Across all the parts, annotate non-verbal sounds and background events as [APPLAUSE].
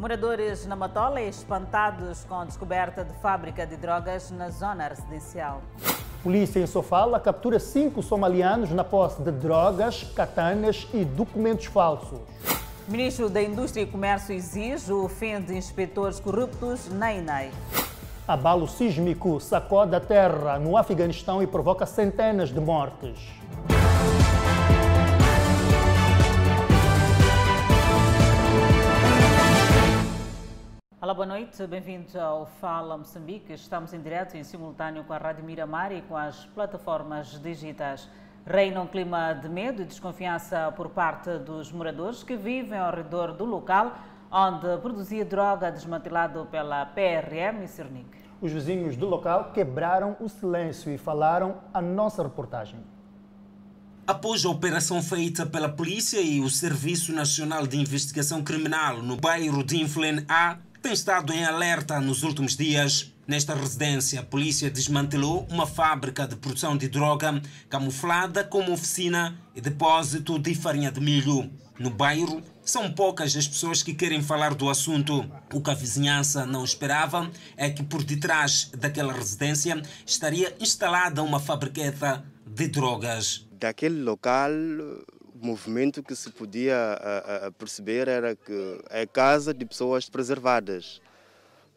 Moradores na Matola espantados com a descoberta de fábrica de drogas na zona residencial. Polícia em Sofala captura cinco somalianos na posse de drogas, katanas e documentos falsos. Ministro da Indústria e Comércio exige o fim de inspetores corruptos na INAI. Abalo sísmico sacode a terra no Afeganistão e provoca centenas de mortes. Olá, boa noite, bem-vindos ao Fala Moçambique. Estamos em direto e em simultâneo com a Rádio Miramar e com as plataformas digitais. Reina um clima de medo e desconfiança por parte dos moradores que vivem ao redor do local onde produzia droga desmantelado pela PRM e Cernic. Os vizinhos do local quebraram o silêncio e falaram a nossa reportagem. Após a operação feita pela polícia e o Serviço Nacional de Investigação Criminal no bairro de Inflen A, tem estado em alerta nos últimos dias. Nesta residência, a polícia desmantelou uma fábrica de produção de droga camuflada como oficina e depósito de farinha de milho. No bairro, são poucas as pessoas que querem falar do assunto. O que a vizinhança não esperava é que por detrás daquela residência estaria instalada uma fabriqueta de drogas. Daquele local movimento que se podia a, a perceber era que é casa de pessoas preservadas,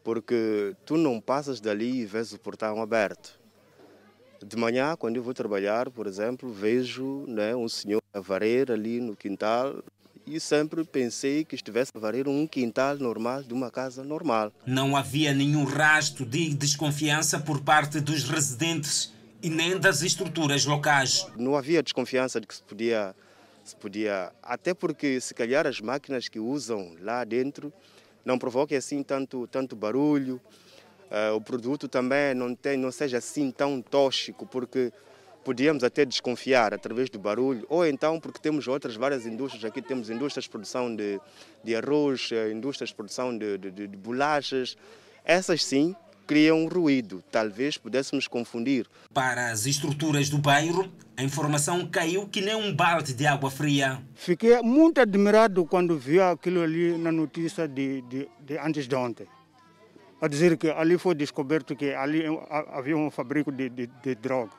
porque tu não passas dali e vês o portão aberto. De manhã, quando eu vou trabalhar, por exemplo, vejo né, um senhor a varer ali no quintal e sempre pensei que estivesse a varer um quintal normal de uma casa normal. Não havia nenhum rastro de desconfiança por parte dos residentes e nem das estruturas locais. Não havia desconfiança de que se podia se podia, até porque se calhar as máquinas que usam lá dentro não provoquem assim tanto, tanto barulho, uh, o produto também não, tem, não seja assim tão tóxico, porque podíamos até desconfiar através do barulho, ou então porque temos outras várias indústrias, aqui temos indústrias de produção de, de arroz, eh, indústrias de produção de, de, de bolachas, essas sim criam ruído. Talvez pudéssemos confundir. Para as estruturas do bairro, a informação caiu que nem um balde de água fria. Fiquei muito admirado quando vi aquilo ali na notícia de, de, de antes de ontem. A dizer que ali foi descoberto que ali havia um fabrico de, de, de droga.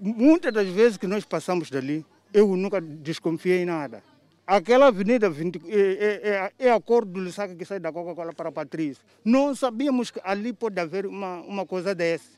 Muitas das vezes que nós passamos dali, eu nunca desconfiei em nada. Aquela avenida 20, é, é, é, é a cor do saco que sai da Coca-Cola para a Patrícia. Não sabíamos que ali pode haver uma, uma coisa dessa.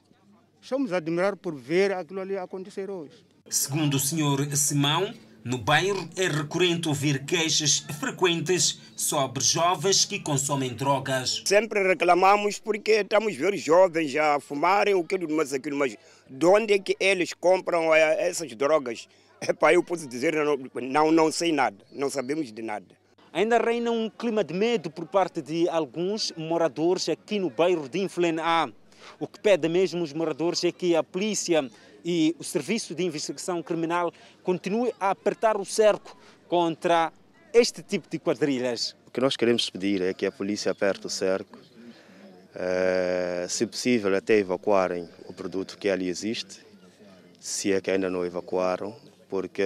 Estamos a admirar por ver aquilo ali acontecer hoje. Segundo o senhor Simão, no bairro é recorrente ouvir queixas frequentes sobre jovens que consomem drogas. Sempre reclamamos porque estamos a ver jovens a fumarem o que mas aquilo, mas de onde é que eles compram eh, essas drogas? Epá, eu posso dizer, não, não sei nada, não sabemos de nada. Ainda reina um clima de medo por parte de alguns moradores aqui no bairro de Inflen A. O que pede mesmo os moradores é que a polícia e o Serviço de Investigação Criminal continue a apertar o cerco contra este tipo de quadrilhas. O que nós queremos pedir é que a polícia aperte o cerco, é, se possível até evacuarem o produto que ali existe, se é que ainda não evacuaram, porque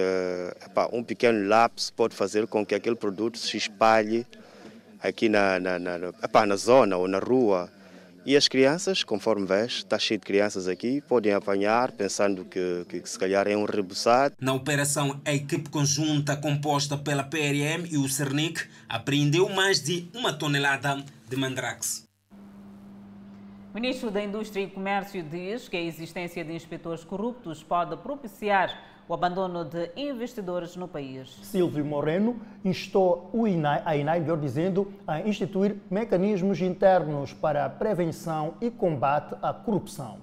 epá, um pequeno lapso pode fazer com que aquele produto se espalhe aqui na, na, na, epá, na zona ou na rua. E as crianças, conforme vês, está cheio de crianças aqui, podem apanhar pensando que, que, que se calhar é um rebuçado. Na operação, a equipe conjunta composta pela PRM e o Cernic apreendeu mais de uma tonelada de mandrax. O ministro da Indústria e Comércio diz que a existência de inspetores corruptos pode propiciar o abandono de investidores no país. Silvio Moreno instou o INAI, a INAI, melhor dizendo, a instituir mecanismos internos para a prevenção e combate à corrupção.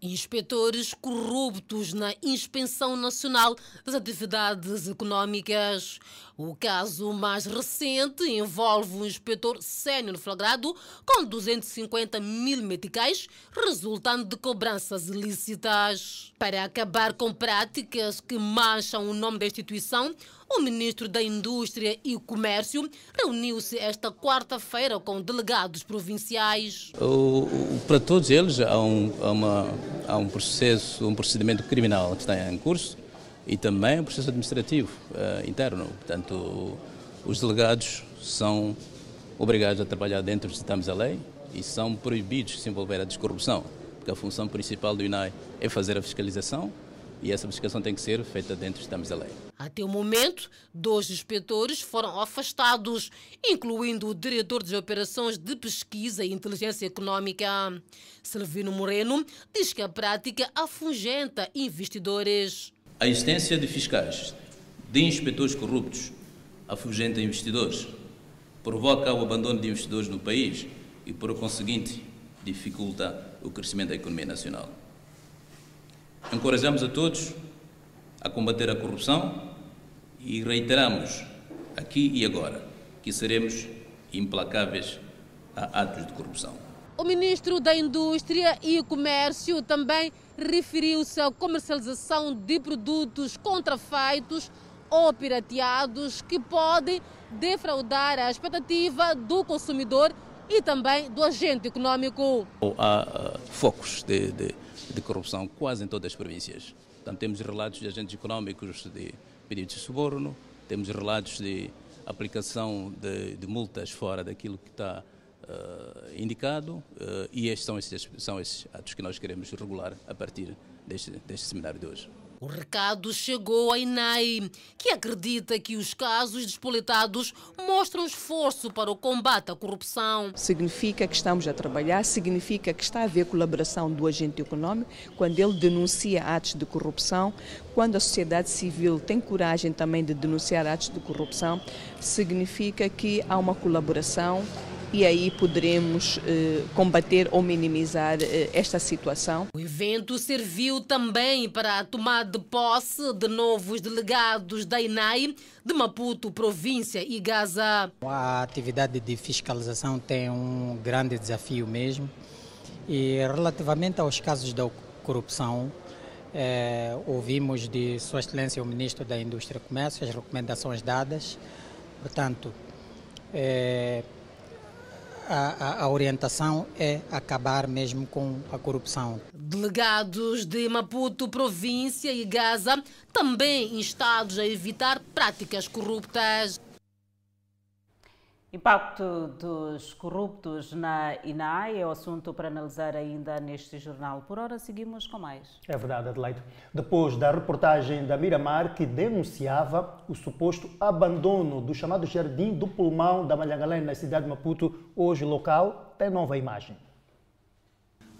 Inspetores corruptos na Inspeção Nacional das Atividades Econômicas. O caso mais recente envolve um inspetor sênior flagrado com 250 mil meticais, resultando de cobranças ilícitas. Para acabar com práticas que mancham o nome da instituição, o ministro da Indústria e Comércio reuniu-se esta quarta-feira com delegados provinciais. Para todos eles há um, há, uma, há um processo, um procedimento criminal que está em curso e também um processo administrativo uh, interno. Portanto, os delegados são obrigados a trabalhar dentro do sistema da lei e são proibidos de se envolver a descorrupção, porque a função principal do INAI é fazer a fiscalização e essa fiscalização tem que ser feita dentro do sistema da lei. Até o momento, dois inspetores foram afastados, incluindo o diretor de operações de pesquisa e inteligência econômica. Silvino Moreno diz que a prática afugenta investidores. A existência de fiscais, de inspetores corruptos, afugenta investidores, provoca o abandono de investidores no país e, por conseguinte, dificulta o crescimento da economia nacional. Encorajamos a todos a combater a corrupção e reiteramos aqui e agora que seremos implacáveis a atos de corrupção. O ministro da Indústria e Comércio também referiu-se à comercialização de produtos contrafeitos ou pirateados que podem defraudar a expectativa do consumidor e também do agente econômico. Há uh, focos de, de, de, corrupção quase em todas as províncias. Portanto, temos relatos de agentes econômicos de pedidos de suborno, temos relatos de aplicação de, de multas fora daquilo que está uh, indicado uh, e estes são esses, são esses atos que nós queremos regular a partir deste, deste seminário de hoje. O recado chegou à INAI, que acredita que os casos despoletados mostram esforço para o combate à corrupção. Significa que estamos a trabalhar, significa que está a haver colaboração do agente econômico quando ele denuncia atos de corrupção, quando a sociedade civil tem coragem também de denunciar atos de corrupção, significa que há uma colaboração e aí poderemos eh, combater ou minimizar eh, esta situação. O evento serviu também para a tomada de posse de novos delegados da INAI de Maputo, província e Gaza. A atividade de fiscalização tem um grande desafio mesmo e relativamente aos casos da corrupção, eh, ouvimos de Sua Excelência o Ministro da Indústria e Comércio as recomendações dadas, portanto, eh, a, a, orientação é acabar mesmo com a corrupção. Delegados de Maputo, província e Gaza também instados a evitar práticas corruptas. Impacto dos corruptos na INAI é o assunto para analisar ainda neste jornal. Por hora, seguimos com mais. É verdade, Adelaide. Depois da reportagem da Miramar, que denunciava o suposto abandono do chamado Jardim do Pulmão da Malhangalém na cidade de Maputo, hoje local tem nova imagem.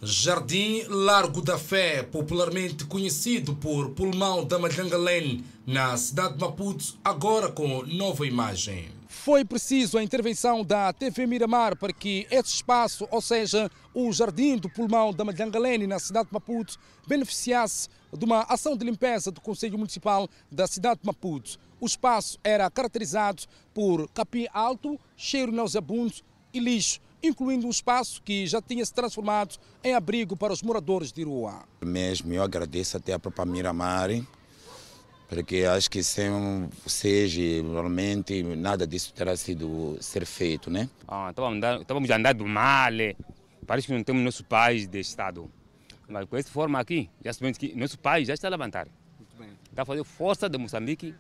Jardim Largo da Fé, popularmente conhecido por Pulmão da Malhangalém, na cidade de Maputo, agora com nova imagem. Foi preciso a intervenção da TV Miramar para que esse espaço, ou seja, o Jardim do Pulmão da Malhangalene, na cidade de Maputo, beneficiasse de uma ação de limpeza do Conselho Municipal da cidade de Maputo. O espaço era caracterizado por capim alto, cheiro nauseabundo e lixo, incluindo um espaço que já tinha se transformado em abrigo para os moradores de rua. Mesmo eu agradeço até a própria Miramar porque acho que sem vocês, normalmente, nada disso terá sido ser feito, né? Ah, estávamos andando mal, parece que não temos nosso país de Estado. Mas com essa forma aqui, já sabemos que nosso país já está a levantar. Muito bem. Está a fazer força de Moçambique,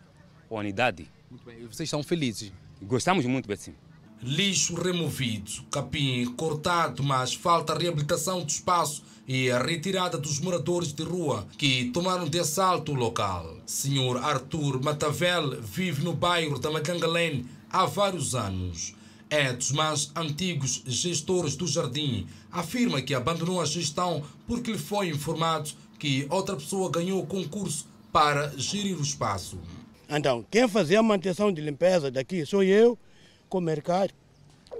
unidade. Muito bem. E vocês estão felizes? Gostamos muito, assim. Lixo removido, capim cortado, mas falta reabilitação do espaço e a retirada dos moradores de rua que tomaram de assalto o local. Senhor Arthur Matavel vive no bairro da Macangalém há vários anos. É dos mais antigos gestores do jardim. Afirma que abandonou a gestão porque lhe foi informado que outra pessoa ganhou o concurso para gerir o espaço. Então, quem fazia a manutenção de limpeza daqui sou eu, com o mercado,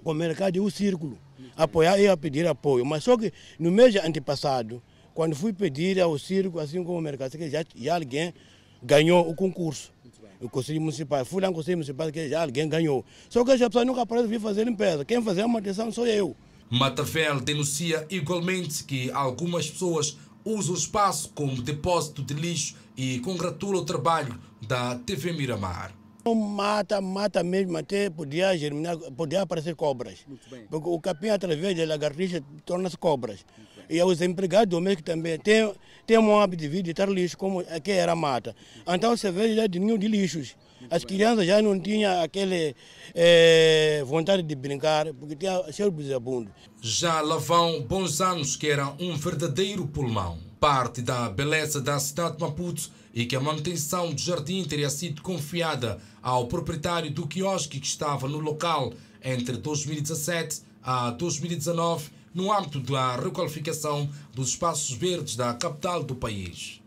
com o mercado e o círculo apoiar e a pedir apoio. Mas só que no mês antepassado, quando fui pedir ao circo, assim como o mercado, já, já alguém ganhou o concurso. O Conselho Municipal. Fui lá no Conselho Municipal que já alguém ganhou. Só que essa pessoa nunca aparece vir fazer limpeza. Quem fazia a manutenção sou eu. Matavel denuncia igualmente que algumas pessoas usam o espaço como depósito de lixo e congratula o trabalho da TV Miramar. Mata, mata mesmo, até podia germinar, podia aparecer cobras. Porque o capim, através da lagartixa, torna-se cobras. E os empregados domésticos também têm, têm um hábito de vida de estar lixo, como aqui era mata. Então você vê já de ninho de lixos. As crianças já não tinham aquele é, vontade de brincar, porque tinha cheiro buzabundo. Já lá vão bons anos que era um verdadeiro pulmão. Parte da beleza da cidade de Maputo e que a manutenção do jardim teria sido confiada ao proprietário do quiosque que estava no local entre 2017 a 2019 no âmbito da requalificação dos espaços verdes da capital do país.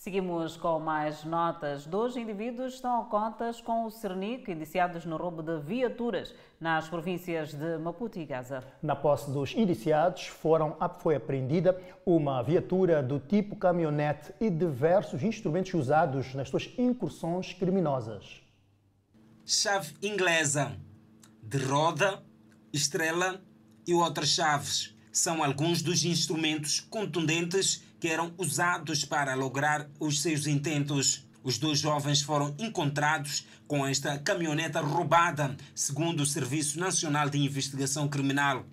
Seguimos com mais notas. Dois indivíduos estão a contas com o Cernic, indiciados no roubo de viaturas nas províncias de Maputo e Gaza. Na posse dos indiciados foram, foi apreendida uma viatura do tipo caminhonete e diversos instrumentos usados nas suas incursões criminosas. Chave inglesa, de roda, estrela e outras chaves são alguns dos instrumentos contundentes que eram usados para lograr os seus intentos. Os dois jovens foram encontrados com esta caminhoneta roubada, segundo o Serviço Nacional de Investigação Criminal.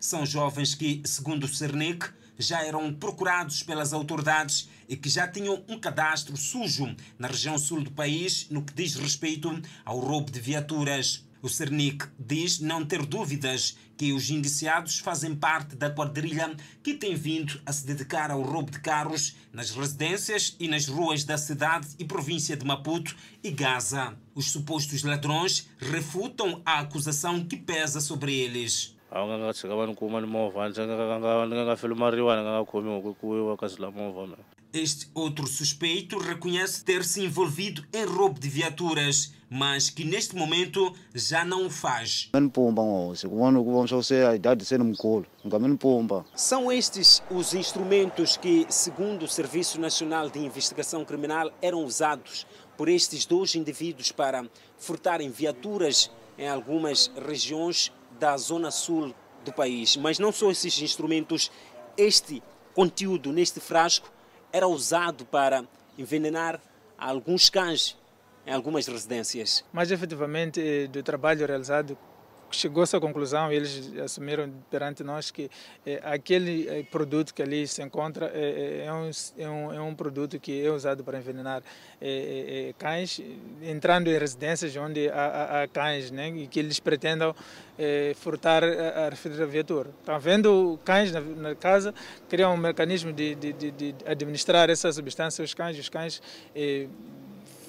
São jovens que, segundo o Cernic, já eram procurados pelas autoridades e que já tinham um cadastro sujo na região sul do país no que diz respeito ao roubo de viaturas. O Cernic diz não ter dúvidas que os indiciados fazem parte da quadrilha que tem vindo a se dedicar ao roubo de carros nas residências e nas ruas da cidade e província de Maputo e Gaza. Os supostos ladrões refutam a acusação que pesa sobre eles. Este outro suspeito reconhece ter se envolvido em roubo de viaturas, mas que neste momento já não o faz. São estes os instrumentos que, segundo o Serviço Nacional de Investigação Criminal, eram usados por estes dois indivíduos para furtarem viaturas em algumas regiões da zona sul do país. Mas não só esses instrumentos, este conteúdo neste frasco era usado para envenenar alguns cães em algumas residências. Mas efetivamente do trabalho realizado chegou-se à conclusão, eles assumiram perante nós que eh, aquele eh, produto que ali se encontra eh, é, um, é, um, é um produto que é usado para envenenar cães, entrando em residências onde há, há, há cães, né, e que eles pretendam furtar a, a referida viatura. Estão vendo cães na, na, casa, criam um mecanismo de, de, de, de administrar essa substância aos cães, os cães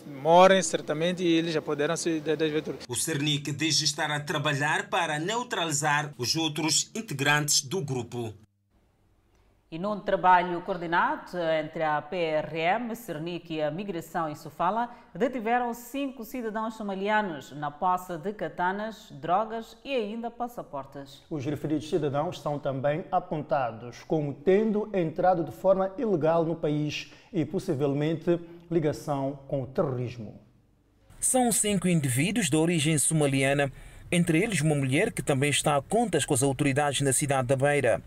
morem certamente e eles já poderão se desventurar. O Cernic diz estar a trabalhar para neutralizar os outros integrantes do grupo. E num trabalho coordenado entre a PRM, Cernic e a Migração em Sofala, detiveram cinco cidadãos somalianos na posse de katanas, drogas e ainda passaportes. Os referidos cidadãos são também apontados como tendo entrado de forma ilegal no país e possivelmente ligação com o terrorismo. São cinco indivíduos de origem somaliana, entre eles uma mulher que também está a contas com as autoridades na cidade da Beira.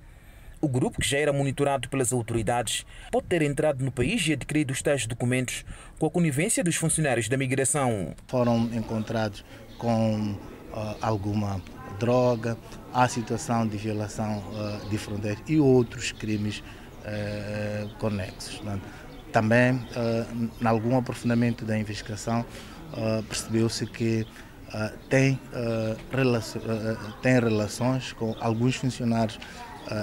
O grupo, que já era monitorado pelas autoridades, pode ter entrado no país e adquirido os tais documentos com a conivência dos funcionários da migração. Foram encontrados com uh, alguma droga, a situação de violação uh, de fronteiras e outros crimes uh, conexos. Né? Também, uh, em algum aprofundamento da investigação, uh, percebeu-se que uh, tem, tem relações com alguns funcionários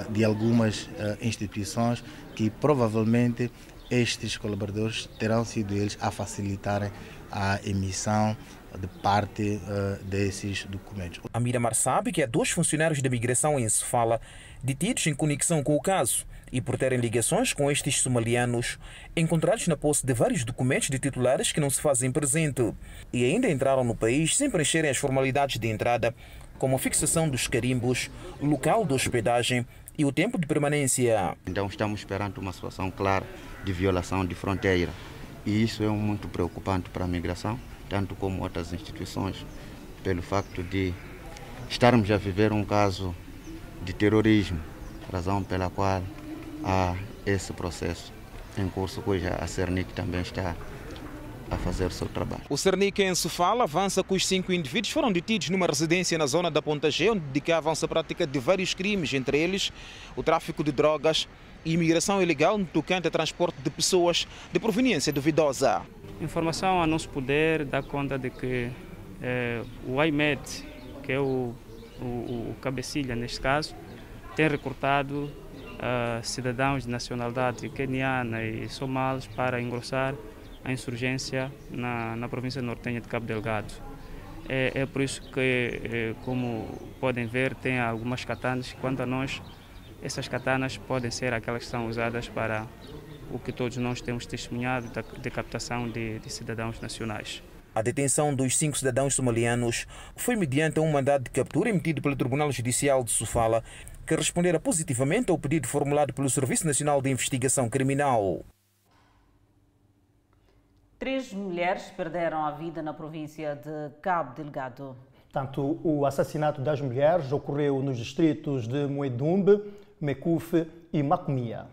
de algumas instituições que provavelmente estes colaboradores terão sido eles a facilitarem a emissão de parte uh, desses documentos. A Miramar sabe que há dois funcionários da migração em Sofala detidos em conexão com o caso e por terem ligações com estes somalianos, encontrados na posse de vários documentos de titulares que não se fazem presente e ainda entraram no país sem preencherem as formalidades de entrada, como a fixação dos carimbos, local de hospedagem e o tempo de permanência. Então estamos perante uma situação clara de violação de fronteira e isso é muito preocupante para a migração, tanto como outras instituições, pelo facto de estarmos a viver um caso de terrorismo, razão pela qual a esse processo em curso, cuja a Cernic também está a fazer o seu trabalho. O Cernic em Sofala avança que os cinco indivíduos foram detidos numa residência na zona da Ponta G, onde dedicavam-se à prática de vários crimes, entre eles o tráfico de drogas e imigração ilegal no tocante a transporte de pessoas de proveniência duvidosa. Informação a nosso poder dá conta de que eh, o IMED, que é o, o, o cabecilha neste caso, tem recrutado cidadãos de nacionalidade queniana e somalis para engrossar a insurgência na, na província nortenha de Cabo Delgado. É, é por isso que, é, como podem ver, tem algumas katanas. Quanto a nós, essas katanas podem ser aquelas que são usadas para o que todos nós temos testemunhado de captação de, de cidadãos nacionais. A detenção dos cinco cidadãos somalianos foi mediante um mandado de captura emitido pelo Tribunal Judicial de Sofala, que respondera positivamente ao pedido formulado pelo Serviço Nacional de Investigação Criminal. Três mulheres perderam a vida na província de Cabo Delgado. Tanto o assassinato das mulheres ocorreu nos distritos de Moedumbe, Mecufe e Macomia.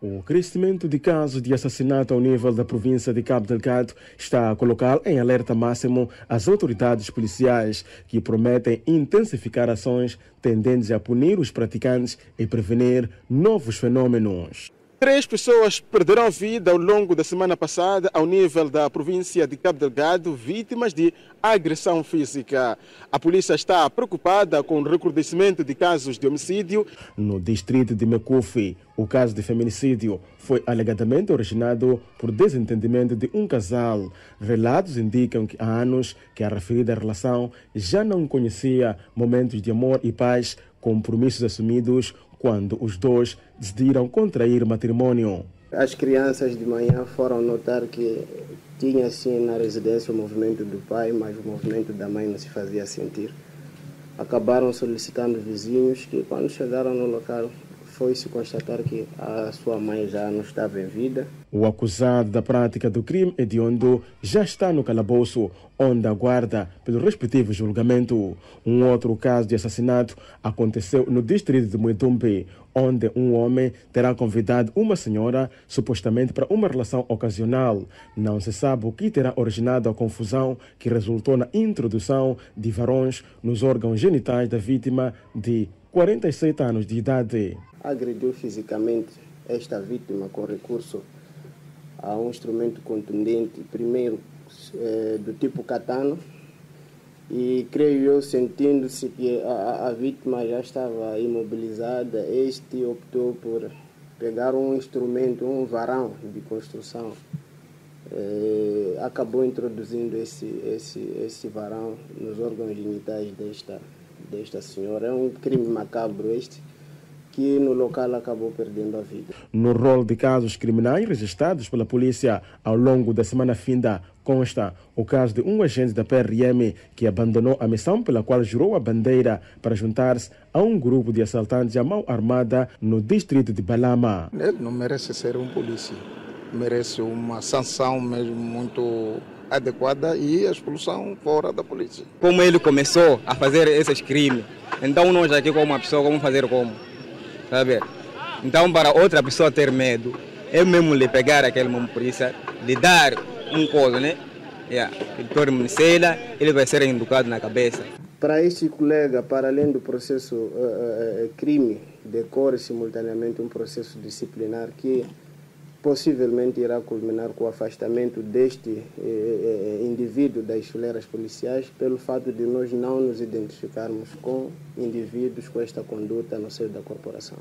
O crescimento de casos de assassinato ao nível da província de Cabo Delgado está a colocar em alerta máximo as autoridades policiais, que prometem intensificar ações tendentes a punir os praticantes e prevenir novos fenômenos. Três pessoas perderam vida ao longo da semana passada ao nível da província de Cabo Delgado, vítimas de agressão física. A polícia está preocupada com o recrudescimento de casos de homicídio. No distrito de Mecufi, o caso de feminicídio foi alegadamente originado por desentendimento de um casal. Relatos indicam que há anos que a referida relação já não conhecia momentos de amor e paz, compromissos assumidos quando os dois decidiram contrair matrimônio. As crianças de manhã foram notar que tinha sim na residência o movimento do pai, mas o movimento da mãe não se fazia sentir. Acabaram solicitando vizinhos que, quando chegaram no local, foi-se constatar que a sua mãe já não estava em vida. O acusado da prática do crime hediondo já está no calabouço, onde aguarda pelo respectivo julgamento. Um outro caso de assassinato aconteceu no distrito de Muedumbe, onde um homem terá convidado uma senhora supostamente para uma relação ocasional. Não se sabe o que terá originado a confusão que resultou na introdução de varões nos órgãos genitais da vítima de 47 anos de idade agrediu fisicamente esta vítima com recurso a um instrumento contundente, primeiro é, do tipo katana, e creio eu, sentindo-se que a, a, vítima já estava imobilizada, este optou por pegar um instrumento, um varão de construção, é, acabou introduzindo esse, esse, esse varão nos órgãos genitais desta, desta senhora. É um crime macabro este que no local acabou perdendo a vida. No rol de casos criminais registrados pela polícia ao longo da semana finda consta o caso de um agente da PRM que abandonou a missão pela qual jurou a bandeira para juntar-se a um grupo de assaltantes à mão armada no distrito de Balama. Ele não merece ser um polícia, merece uma sanção mesmo muito adequada e a expulsão fora da polícia. Como ele começou a fazer esses crimes, então nós aqui como uma pessoa, vamos fazer como? Então, para outra pessoa ter medo, eu mesmo lhe pegar aquele polícia, lhe dar um coisa, né? Yeah. Ele torna ele vai ser educado na cabeça. Para este colega, para além do processo uh, uh, crime, decorre simultaneamente um processo disciplinar que possivelmente irá culminar com o afastamento deste eh, indivíduo das fileiras policiais pelo fato de nós não nos identificarmos com indivíduos com esta conduta no seio da corporação.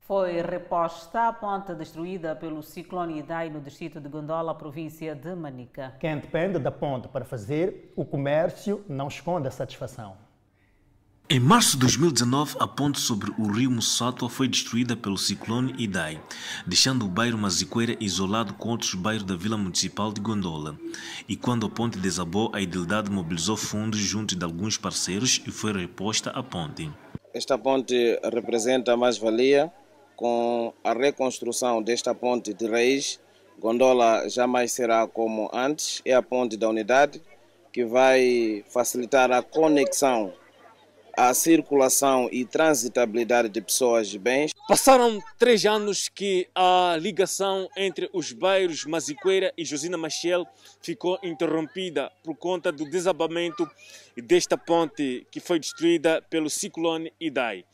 Foi reposta a ponte destruída pelo ciclone Idai no distrito de Gondola, província de Manica. Quem depende da ponte para fazer o comércio não esconde a satisfação. Em março de 2019, a ponte sobre o rio Mussato foi destruída pelo ciclone Idai, deixando o bairro Maziqueira isolado com outros bairros da vila municipal de Gondola. E quando a ponte desabou, a idilidade mobilizou fundos junto de alguns parceiros e foi reposta a ponte. Esta ponte representa mais-valia com a reconstrução desta ponte de raiz. Gondola jamais será como antes, é a ponte da unidade que vai facilitar a conexão a circulação e transitabilidade de pessoas e bens. Passaram três anos que a ligação entre os bairros Maziqueira e Josina Machel ficou interrompida por conta do desabamento desta ponte que foi destruída pelo ciclone Idai.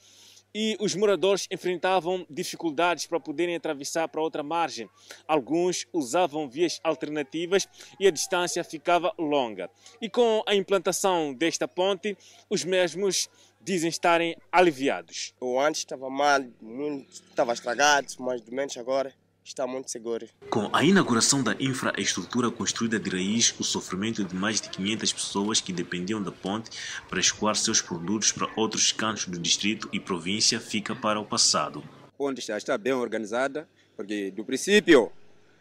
E os moradores enfrentavam dificuldades para poderem atravessar para outra margem. Alguns usavam vias alternativas e a distância ficava longa. E com a implantação desta ponte, os mesmos dizem estarem aliviados. O antes estava mal, estava estragado, mas do menos agora está muito seguro. Com a inauguração da infraestrutura construída de raiz, o sofrimento de mais de 500 pessoas que dependiam da ponte para escoar seus produtos para outros cantos do distrito e província fica para o passado. A ponte já está bem organizada, porque do princípio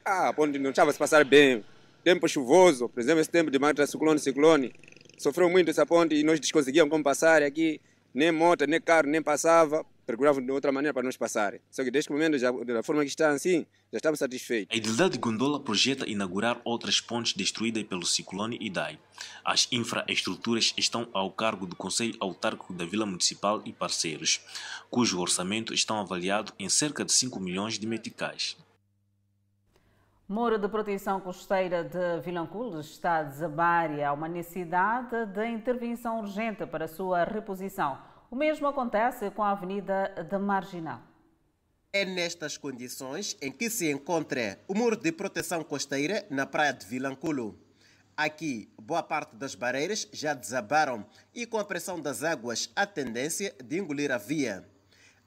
ah, a ponte não estava a se passar bem. Tempo chuvoso, por exemplo, esse tempo de mata, ciclone, ciclone, sofreu muito essa ponte e nós desconseguíamos como passar aqui, nem moto, nem carro, nem passava procuravam de outra maneira para nos passarem. Só que desde o momento, já, da forma que está assim, já estamos satisfeitos. A Idilidade de Gondola projeta inaugurar outras pontes destruídas pelo ciclone Idai. As infraestruturas estão ao cargo do Conselho Autárquico da Vila Municipal e parceiros, cujo orçamento está avaliado em cerca de 5 milhões de meticais. Muro de proteção costeira de Vilanculo está a desabar e há uma necessidade de intervenção urgente para a sua reposição. O mesmo acontece com a Avenida da Marginal. É nestas condições em que se encontra o muro de proteção costeira na praia de Vilanculo. Aqui, boa parte das barreiras já desabaram e, com a pressão das águas, há tendência de engolir a via.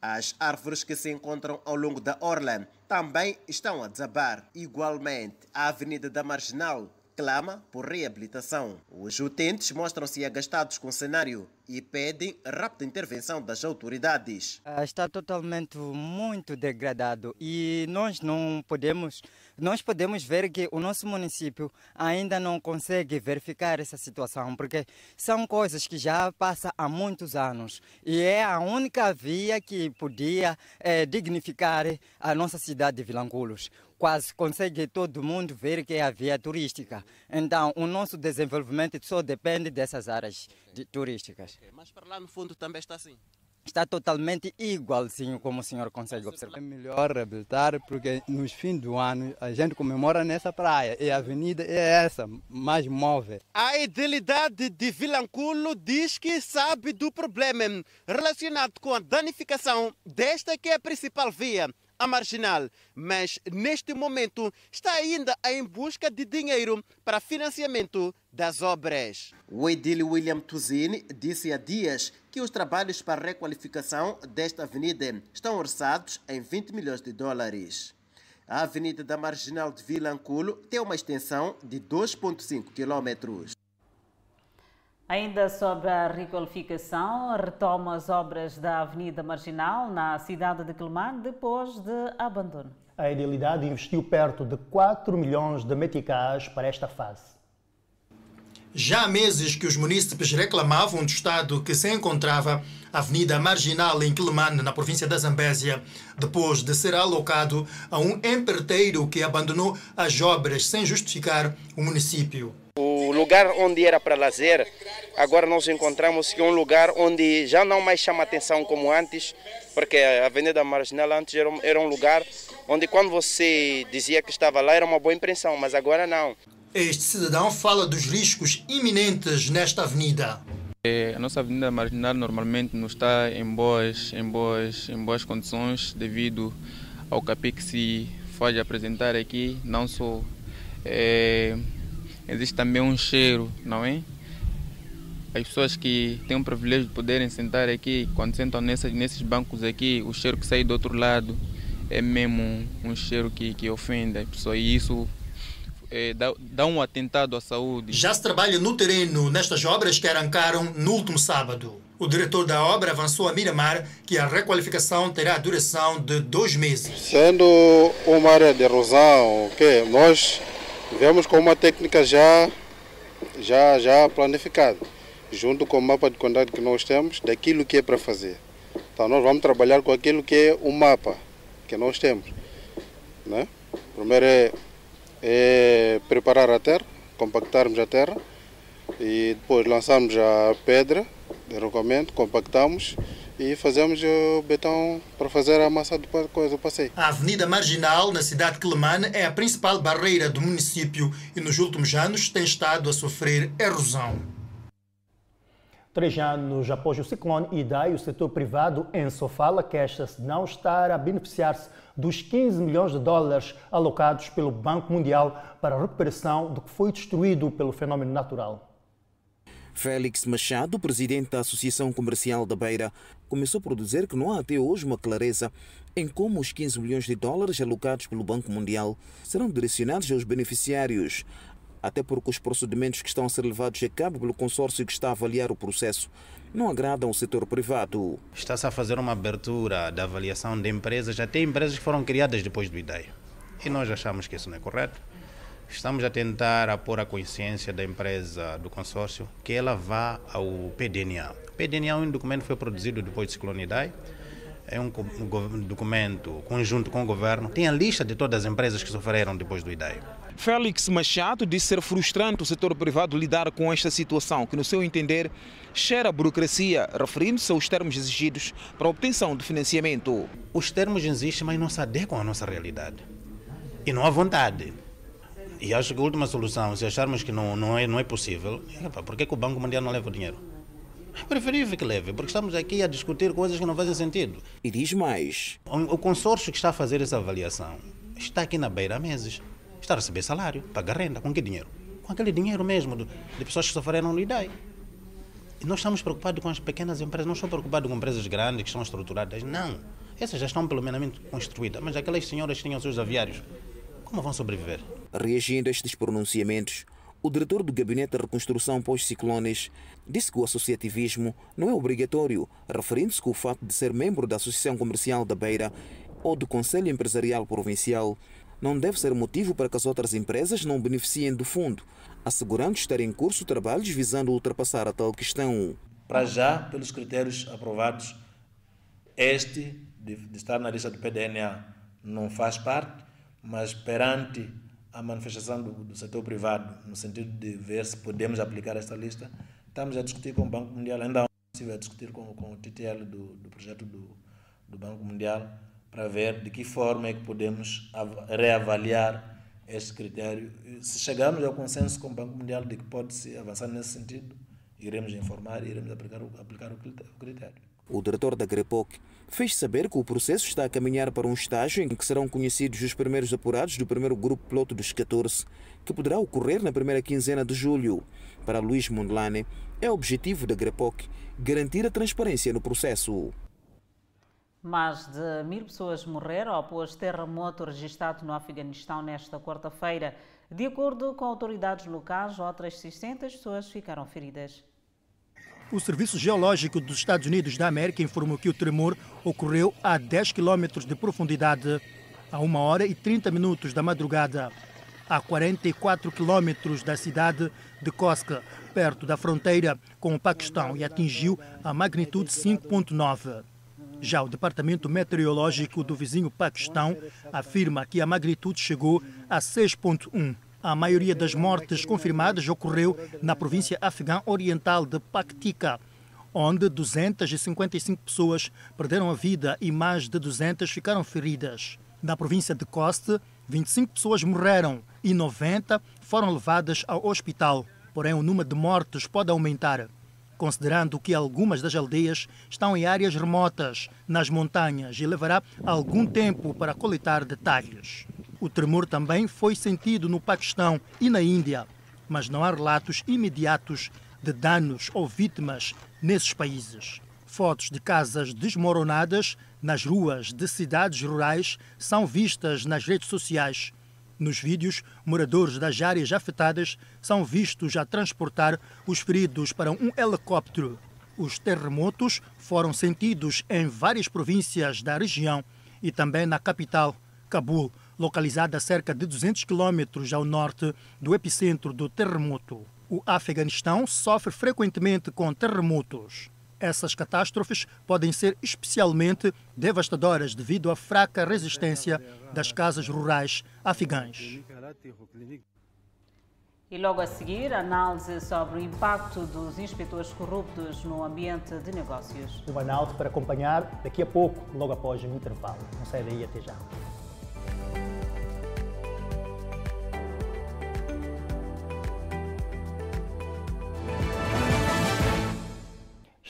As árvores que se encontram ao longo da orla também estão a desabar. Igualmente, a Avenida da Marginal clama por reabilitação. Os utentes mostram-se agastados com o cenário e pedem rápida intervenção das autoridades. Ah, está totalmente muito degradado e nós não podemos, nós podemos ver que o nosso município ainda não consegue verificar essa situação, porque são coisas que já passam há muitos anos e é a única via que podia é, dignificar a nossa cidade de Vilanculos quase consegue todo mundo ver que é a via turística. Então, o nosso desenvolvimento só depende dessas áreas de, turísticas. Mas para lá no fundo também está assim? Está totalmente igualzinho como o senhor consegue observar. É melhor reabilitar porque nos fins do ano a gente comemora nessa praia e a avenida é essa, mais móvel. A idilidade de Vilanculo diz que sabe do problema relacionado com a danificação desta que é a principal via a marginal, mas neste momento está ainda em busca de dinheiro para financiamento das obras. O edil William Tuzini disse há dias que os trabalhos para a requalificação desta avenida estão orçados em 20 milhões de dólares. A Avenida da Marginal de Vilanculo tem uma extensão de 2,5 quilômetros. Ainda sobre a requalificação, retoma as obras da Avenida Marginal na cidade de Quelimane depois de abandono. A Idealidade investiu perto de 4 milhões de meticais para esta fase. Já há meses que os munícipes reclamavam do estado que se encontrava a Avenida Marginal em Quelimane, na província da Zambésia, depois de ser alocado a um empreiteiro que abandonou as obras sem justificar o município. O lugar onde era para lazer, agora nós encontramos que é um lugar onde já não mais chama atenção como antes, porque a Avenida Marginal antes era um, era um lugar onde quando você dizia que estava lá era uma boa impressão, mas agora não. Este cidadão fala dos riscos iminentes nesta avenida. É, a nossa avenida marginal normalmente não está em boas, em boas, em boas condições devido ao capim que se faz apresentar aqui, não só é, existe também um cheiro, não é? As pessoas que têm o privilégio de poderem sentar aqui, quando sentam nessas, nesses bancos aqui, o cheiro que sai do outro lado é mesmo um, um cheiro que, que ofende as pessoas e isso é, dá, dá, um atentado à saúde. Já se trabalha no terreno nestas obras que arrancaram no último sábado. O diretor da obra avançou a Miramar que a requalificação terá duração de dois meses. Sendo uma área de erosão, que nós Vemos com uma técnica já, já, já planificada, junto com o mapa de quantidade que nós temos, daquilo que é para fazer. Então nós vamos trabalhar com aquilo que é o mapa que nós temos. Né? Primeiro é, é preparar a terra, compactarmos a terra e depois lançamos a pedra de compactamos e fazemos o betão para fazer a massa do, do passeio. A Avenida Marginal, na cidade de Quelimane, é a principal barreira do município e nos últimos anos tem estado a sofrer erosão. Três anos após o ciclone Idai, o setor privado em Sofala queixa-se de não estar a beneficiar-se dos 15 milhões de dólares alocados pelo Banco Mundial para a recuperação do que foi destruído pelo fenômeno natural. Félix Machado, presidente da Associação Comercial da Beira, começou por dizer que não há até hoje uma clareza em como os 15 milhões de dólares alocados pelo Banco Mundial serão direcionados aos beneficiários, até porque os procedimentos que estão a ser levados a cabo pelo consórcio que está a avaliar o processo não agradam o setor privado. Está-se a fazer uma abertura da avaliação de empresas, até empresas que foram criadas depois do IDEI. E nós achamos que isso não é correto. Estamos a tentar a pôr a consciência da empresa, do consórcio, que ela vá ao PDNA. O PDNA é um documento que foi produzido depois do ciclone IDEI. É um documento conjunto com o governo. Tem a lista de todas as empresas que sofreram depois do IDEI. Félix Machado disse ser frustrante o setor privado lidar com esta situação, que, no seu entender, cheira a burocracia, referindo-se aos termos exigidos para a obtenção de financiamento. Os termos existem, mas não se adequam à nossa realidade. E não há vontade. E acho que a última solução, se acharmos que não, não, é, não é possível, é, por que, que o Banco Mundial não leva o dinheiro? É preferível que leve, porque estamos aqui a discutir coisas que não fazem sentido. E diz mais: o, o consórcio que está a fazer essa avaliação está aqui na beira há meses está a receber salário, paga renda. Com que dinheiro? Com aquele dinheiro mesmo de, de pessoas que sofreram no IDAI. E nós estamos preocupados com as pequenas empresas, não estamos preocupados com empresas grandes que estão estruturadas. Não. Essas já estão pelo menos construídas. Mas aquelas senhoras que tinham seus aviários, como vão sobreviver? Reagindo a estes pronunciamentos, o diretor do Gabinete de Reconstrução pós-ciclones disse que o associativismo não é obrigatório, referindo-se que o fato de ser membro da Associação Comercial da Beira ou do Conselho Empresarial Provincial não deve ser motivo para que as outras empresas não beneficiem do fundo, assegurando estar em curso trabalhos visando ultrapassar a tal questão. Para já, pelos critérios aprovados, este de, de estar na lista do PDNA não faz parte, mas perante a manifestação do, do, setor privado, no sentido de ver se podemos aplicar esta lista, estamos a discutir com o Banco Mundial, ainda estive a discutir com, com o TTL do, do projeto do, do Banco Mundial, para ver de que forma é que podemos reavaliar este critério. Se chegarmos ao consenso com o Banco Mundial de que pode-se avançar nesse sentido, iremos informar e iremos aplicar o, aplicar o critério. O diretor da GREPOC fez saber que o processo está a caminhar para um estágio em que serão conhecidos os primeiros apurados do primeiro grupo piloto dos 14, que poderá ocorrer na primeira quinzena de julho. Para Luís Mondlane, é objetivo da GREPOC garantir a transparência no processo. Mais de mil pessoas morreram após terremoto registrado no Afeganistão nesta quarta-feira. De acordo com autoridades locais, outras 600 pessoas ficaram feridas. O Serviço Geológico dos Estados Unidos da América informou que o tremor ocorreu a 10 quilômetros de profundidade, a 1 hora e 30 minutos da madrugada, a 44 quilômetros da cidade de Koska, perto da fronteira com o Paquistão, e atingiu a magnitude 5.9. Já o Departamento Meteorológico do vizinho Paquistão afirma que a magnitude chegou a 6.1. A maioria das mortes confirmadas ocorreu na província afegã oriental de Paktika, onde 255 pessoas perderam a vida e mais de 200 ficaram feridas. Na província de Kost, 25 pessoas morreram e 90 foram levadas ao hospital. Porém, o número de mortes pode aumentar considerando que algumas das aldeias estão em áreas remotas, nas montanhas, e levará algum tempo para coletar detalhes. O tremor também foi sentido no Paquistão e na Índia, mas não há relatos imediatos de danos ou vítimas nesses países. Fotos de casas desmoronadas nas ruas de cidades rurais são vistas nas redes sociais nos vídeos, moradores das áreas afetadas são vistos a transportar os feridos para um helicóptero. Os terremotos foram sentidos em várias províncias da região e também na capital, Cabul, localizada a cerca de 200 quilômetros ao norte do epicentro do terremoto. O Afeganistão sofre frequentemente com terremotos. Essas catástrofes podem ser especialmente devastadoras devido à fraca resistência das casas rurais afegãs. E logo a seguir, análise sobre o impacto dos inspetores corruptos no ambiente de negócios. O Banalto para acompanhar daqui a pouco, logo após o intervalo. Não sai daí até já.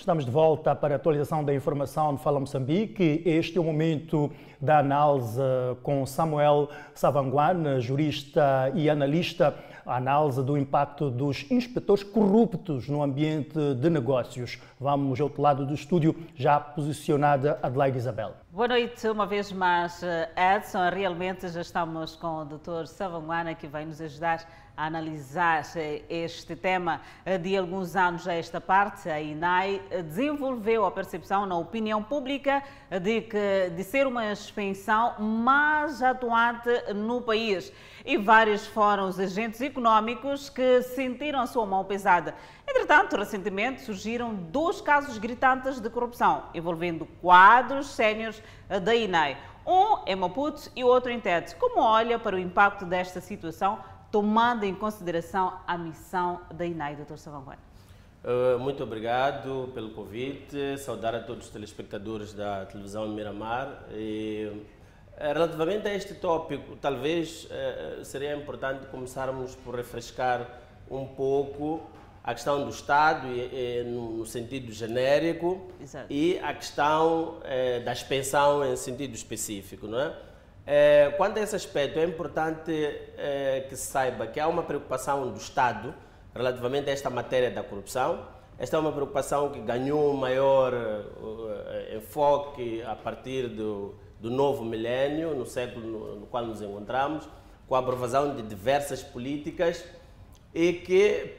Estamos de volta para a atualização da informação no Fala Moçambique. Este é o momento da análise com Samuel Savanguan, jurista e analista, a análise do impacto dos inspectores corruptos no ambiente de negócios. Vamos ao outro lado do estúdio, já posicionada Adelaide Isabel. Boa noite, uma vez mais, Edson. Realmente já estamos com o Dr. Savanguana que vai nos ajudar a analisar este tema de alguns anos a esta parte. A INAI desenvolveu a percepção na opinião pública de, que, de ser uma inspeção mais atuante no país. E vários foram os agentes econômicos que sentiram a sua mão pesada. Entretanto, recentemente surgiram dois casos gritantes de corrupção, envolvendo quadros séniores da INAI. Um em Maputo e outro em Tete. Como olha para o impacto desta situação tomando em consideração a missão da INAI, Dr. Savanguana? Uh, muito obrigado pelo convite, saudar a todos os telespectadores da televisão Miramar. E, eh, relativamente a este tópico, talvez uh, seria importante começarmos por refrescar um pouco a questão do Estado e, e, no, sentido genérico Exato. e a questão eh, da expensão em sentido específico, não é? É, quanto a esse aspecto, é importante é, que se saiba que há uma preocupação do Estado relativamente a esta matéria da corrupção. Esta é uma preocupação que ganhou maior uh, enfoque a partir do, do novo milênio, no século no, no, qual nos encontramos, com a aprovação de diversas políticas e que,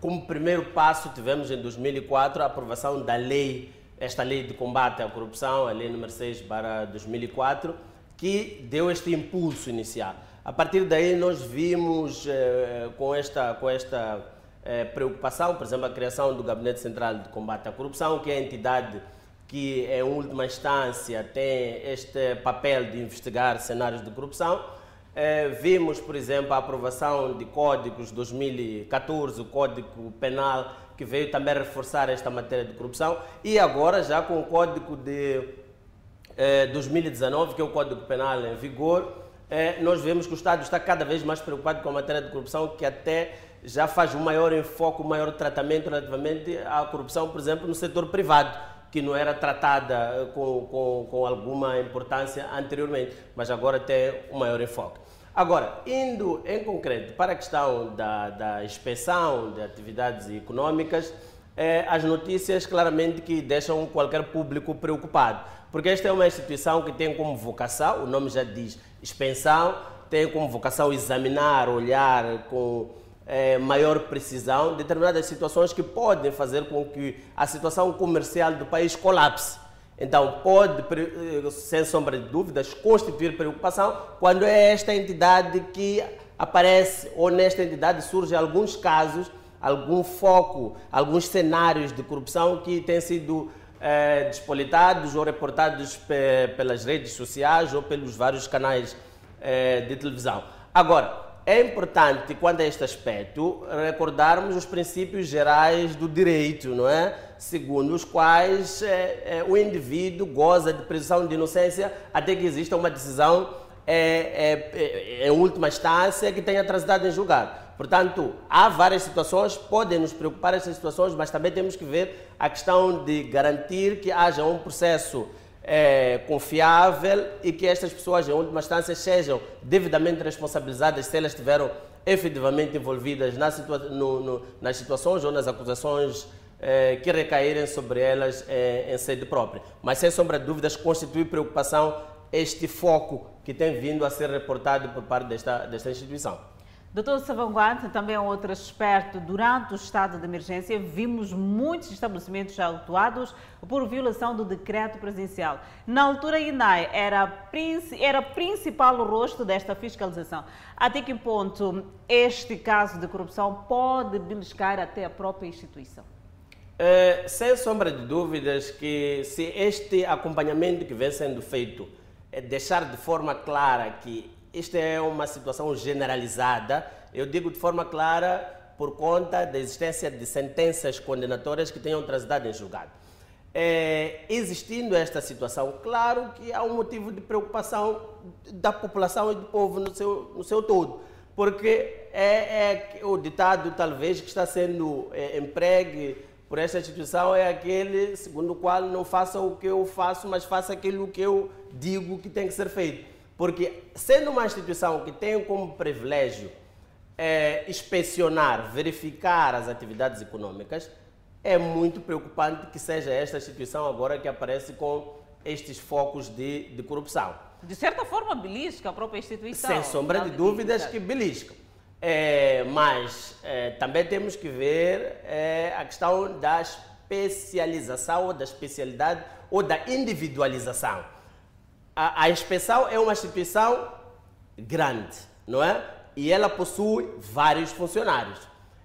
como primeiro passo, tivemos em 2004 a aprovação da lei, esta lei de combate à corrupção, a lei número 6 para 2004, que deu este impulso inicial. A partir daí nós vimos eh, com esta, com esta eh, preocupação, por exemplo, a criação do Gabinete Central de Combate à Corrupção, que é a entidade que em última instância tem este papel de investigar cenários de corrupção. Eh, vimos, por exemplo, a aprovação de códigos 2014, o Código Penal, que veio também reforçar esta matéria de corrupção, e agora já com o Código de 2019, eh, que é o Código Penal em vigor, eh, nós vemos que o Estado está cada vez mais preocupado com a matéria de corrupção, que até já faz um maior enfoque, um maior tratamento relativamente à corrupção, por exemplo, no setor privado, que não era tratada eh, com, com, com alguma importância anteriormente, mas agora tem um maior enfoque. Agora, indo em concreto para a questão da, da inspeção de atividades econômicas, as notícias claramente que deixam qualquer público preocupado porque esta é uma instituição que tem como vocação, o nome já diz, expensão, tem como vocação examinar, olhar com é, maior precisão determinadas situações que podem fazer com que a situação comercial do país colapse. Então, pode, eh, sem sombra de dúvidas, constituir preocupação quando é esta entidade que aparece ou nesta entidade surgem alguns casos, algum foco, alguns cenários de corrupção que têm sido eh, despolitados ou reportados pe pelas redes sociais ou pelos vários canais eh, de televisão. Agora, é importante, quando a este aspecto, recordarmos os princípios gerais do direito, não é? Segundo os quais eh, o indivíduo goza de presunção de inocência até que exista uma decisão em última instância que tenha transitado em julgado. Portanto, há várias situações, podem nos preocupar essas situações, mas também temos que ver a questão de garantir que haja um processo é, confiável e que estas pessoas, em última instância, sejam devidamente responsabilizadas se elas estiveram efetivamente envolvidas na situa no, no, nas situações ou nas acusações é, que recaírem sobre elas é, em sede própria. Mas, sem sombra de dúvidas, constitui preocupação este foco que tem vindo a ser reportado por parte desta, desta instituição. Doutor Savanguante, também é outro experto, durante o estado de emergência vimos muitos estabelecimentos autuados por violação do decreto presidencial. Na altura, a INAI era, era principal rosto desta fiscalização. Até que ponto este caso de corrupção pode beliscar até a própria instituição? É, sem sombra de dúvidas que se este acompanhamento que vem sendo feito é deixar de forma clara que isto é uma situação generalizada, eu digo de forma clara, por conta da existência de sentenças condenatórias que tenham transitado em julgado. É, existindo esta situação, claro que há um motivo de preocupação da população e do povo no seu, no seu todo, porque é, é o ditado, talvez, que está sendo é, empregue por esta instituição é aquele segundo o qual não faça o que eu faço, mas faça aquilo que eu digo que tem que ser feito. Porque sendo uma instituição que tem como privilégio é, inspecionar, verificar as atividades econômicas, é muito preocupante que seja esta instituição agora que aparece com estes focos de, de corrupção. De certa forma, belisca a própria instituição. Sem sombra de dúvidas que belisca. É, mas é, também temos que ver é, a questão da especialização, ou da especialidade ou da individualização. A, a inspeção é uma instituição grande, não é? E ela possui vários funcionários.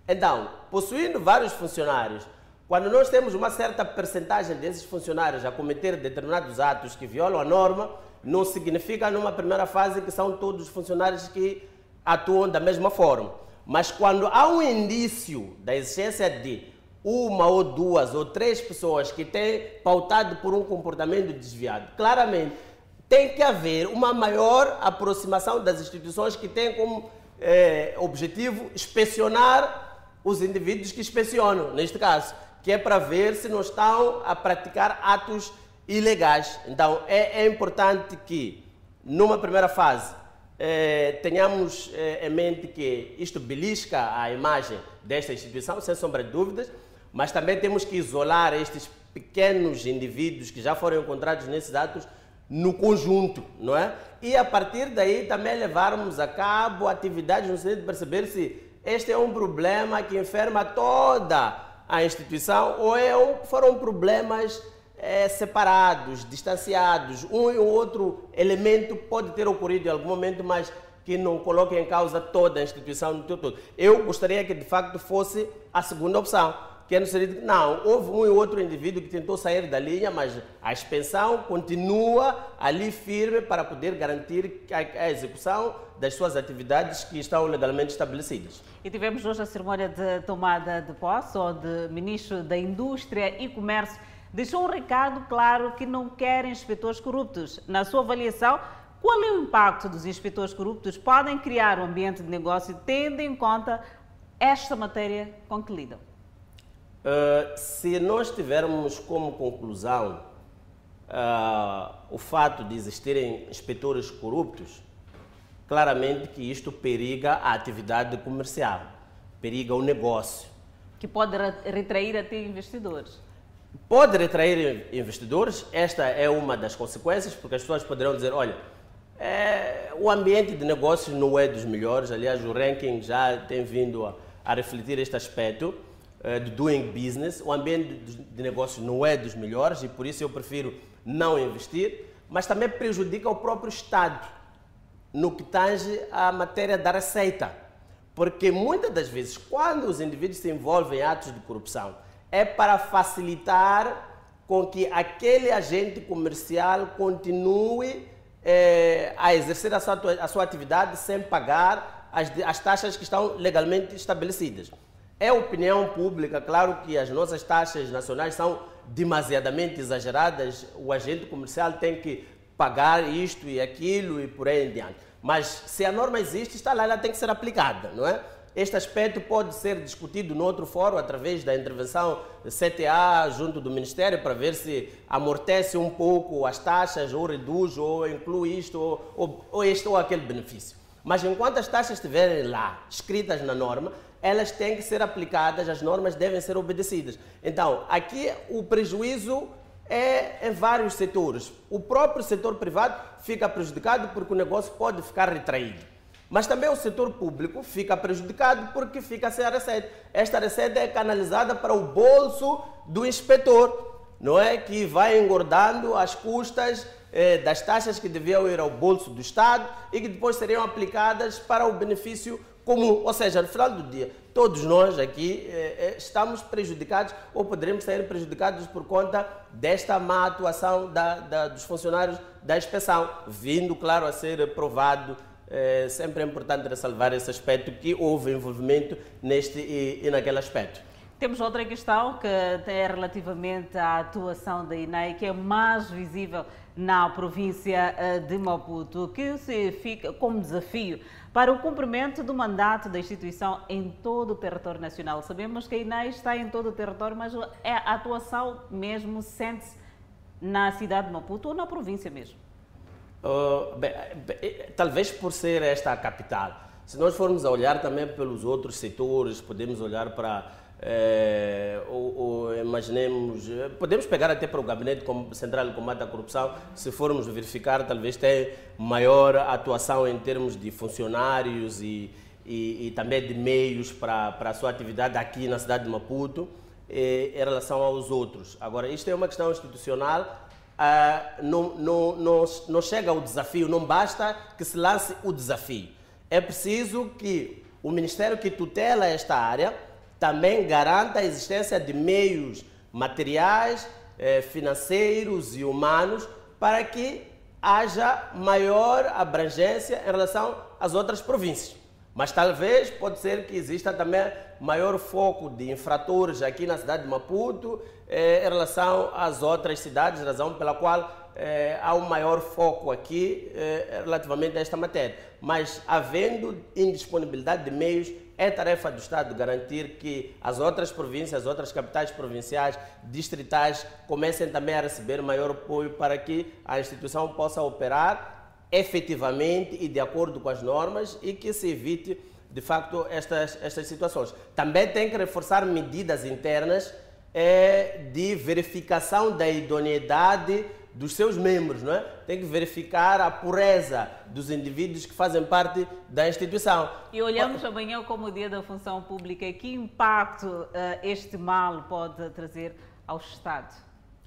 Então, possuindo vários funcionários, quando nós temos uma certa percentagem desses funcionários a cometer determinados atos que violam a norma, não significa numa primeira fase que são todos os funcionários que atuam da mesma forma. Mas quando há um indício da existência de uma ou duas ou três pessoas que têm pautado por um comportamento desviado, claramente tem que haver uma maior aproximação das instituições que têm como eh, objetivo inspecionar os indivíduos que inspecionam, neste caso, que é para ver se não estão a praticar atos ilegais. Então é, é importante que, numa primeira fase, eh, tenhamos eh, em mente que isto belisca a imagem desta instituição, sem sombra de dúvidas, mas também temos que isolar estes pequenos indivíduos que já foram encontrados nesses atos no conjunto, não é? E a partir daí também levarmos a cabo atividades no sentido de perceber se este é um problema que enferma toda a instituição ou é foram problemas é, separados, distanciados. Um e outro elemento pode ter ocorrido em algum momento, mas que não coloque em causa toda a instituição no todo. Eu gostaria que de facto fosse a segunda opção, que é no sentido que não, houve um e outro indivíduo que tentou sair da linha, mas a expensão continua ali firme para poder garantir a, execução das suas atividades que estão legalmente estabelecidas. E tivemos hoje a cerimônia de tomada de posse, onde o Ministro da Indústria e Comércio deixou um recado claro que não quer inspetores corruptos. Na sua avaliação, qual é o impacto dos inspetores corruptos? Podem criar um ambiente de negócio tendo em conta esta matéria com que lidam? Uh, se nós tivermos como conclusão uh, o fato de existirem inspetores corruptos, claramente que isto periga a atividade comercial, periga o negócio. Que pode retrair até investidores. Pode retrair investidores, esta é uma das consequências, porque as pessoas poderão dizer: olha, é, o ambiente de negócios não é dos melhores, aliás, o ranking já tem vindo a, a refletir este aspecto de doing business. O ambiente de, negócios não é dos melhores e por isso eu prefiro não investir, mas também prejudica o próprio Estado no que tange à matéria da receita. Porque muitas das vezes, quando os indivíduos se envolvem em atos de corrupção, é para facilitar com que aquele agente comercial continue eh, a exercer a sua, a sua, atividade sem pagar as, as taxas que estão legalmente estabelecidas. É opinião pública, claro que as nossas taxas nacionais são demasiadamente exageradas, o agente comercial tem que pagar isto e aquilo e por aí em diante. Mas se a norma existe, está lá, ela tem que ser aplicada, não é? Este aspecto pode ser discutido no outro fórum, através da intervenção CTA junto do Ministério, para ver se amortece um pouco as taxas, ou reduz, ou inclui isto, ou, ou, ou este ou aquele benefício. Mas enquanto as taxas estiverem lá, escritas na norma, elas têm que ser aplicadas, as normas devem ser obedecidas. Então, aqui o prejuízo é em vários setores. O próprio setor privado fica prejudicado porque o negócio pode ficar retraído. Mas também o setor público fica prejudicado porque fica sem a receita. Esta receita é canalizada para o bolso do inspetor, não é? Que vai engordando as custas eh, das taxas que deviam ir ao bolso do Estado e que depois seriam aplicadas para o benefício comum. Ou seja, no final do dia, todos nós aqui eh, eh estamos prejudicados ou poderemos sair prejudicados por conta desta má atuação da, da, dos funcionários da inspeção, vindo, claro, a ser provado é sempre é importante ressalvar esse aspecto que houve envolvimento neste e, e naquele aspecto. Temos outra questão que é relativamente à atuação da INEI, que é mais visível na província eh, de Maputo, que se fica como desafio para o cumprimento do mandato da instituição em todo o território nacional. Sabemos que a INEI está em todo o território, mas é a atuação mesmo sente-se na cidade de Maputo ou na província mesmo? Uh, bem, bem, talvez por ser esta a capital. Se nós formos a olhar também pelos outros setores, podemos olhar para é, ou, ou, imaginemos, podemos pegar até para o Gabinete Central de Combate à Corrupção, se formos verificar, talvez tenha maior atuação em termos de funcionários e, e, e também de meios para, para a sua atividade aqui na cidade de Maputo em relação aos outros. Agora, isto é uma questão institucional, ah, não, não, não, não chega ao desafio, não basta que se lance o desafio. É preciso que o Ministério que tutela esta área também garanta a existência de meios materiais, eh, financeiros e humanos para que haja maior abrangência em relação às outras províncias. Mas talvez pode ser que exista também maior foco de infratores aqui na cidade de Maputo eh, em relação às outras cidades, razão pela qual eh, há um maior foco aqui eh, relativamente a esta matéria. Mas havendo indisponibilidade de meios, é tarefa do Estado garantir que as outras províncias, as outras capitais provinciais, distritais, comecem também a receber maior apoio para que a instituição possa operar efetivamente e de acordo com as normas e que se evite, de facto, estas, estas situações. Também tem que reforçar medidas internas é, de verificação da idoneidade dos seus membros, não é? Tem que verificar a pureza dos indivíduos que fazem parte da instituição. E olhamos amanhã como o Dia da Função Pública, que impacto uh, este mal pode trazer ao Estado,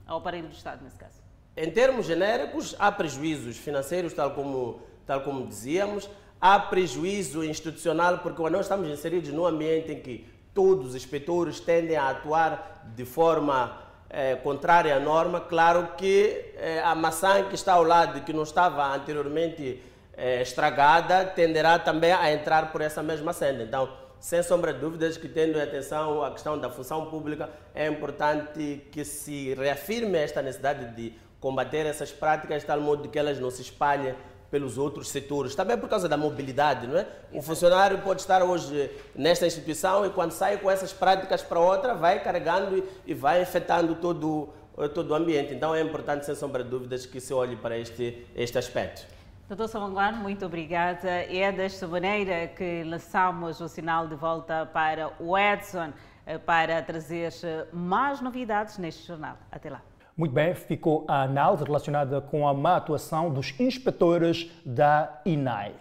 ao aparelho do Estado nesse caso? Em termos genéricos, há prejuízos financeiros, tal como, tal como dizíamos, há prejuízo institucional, porque nós estamos inseridos num ambiente em que todos os inspetores tendem a atuar de forma é, contrária à norma, claro que é, a maçã que está ao lado, que não estava anteriormente é, estragada, tenderá também a entrar por essa mesma senda. Então, sem sombra de dúvidas que tendo em atenção a questão da função pública, é importante que se reafirme esta necessidade de combater essas práticas de tal modo que elas não se espalhem pelos outros setores, também por causa da mobilidade, não é? Um funcionário pode estar hoje nesta instituição e quando sai com essas práticas para outra, vai carregando e vai afetando todo, todo o ambiente. Então é importante, sem sombra de dúvidas, que se olhe para este, este aspecto. Doutor Samanguano, muito obrigada. É desta maneira que lançamos o sinal de volta para o Edson eh, para trazer eh, mais novidades neste jornal. Até lá. Muito bem, ficou a análise relacionada com a má atuação dos inspetores da INAI.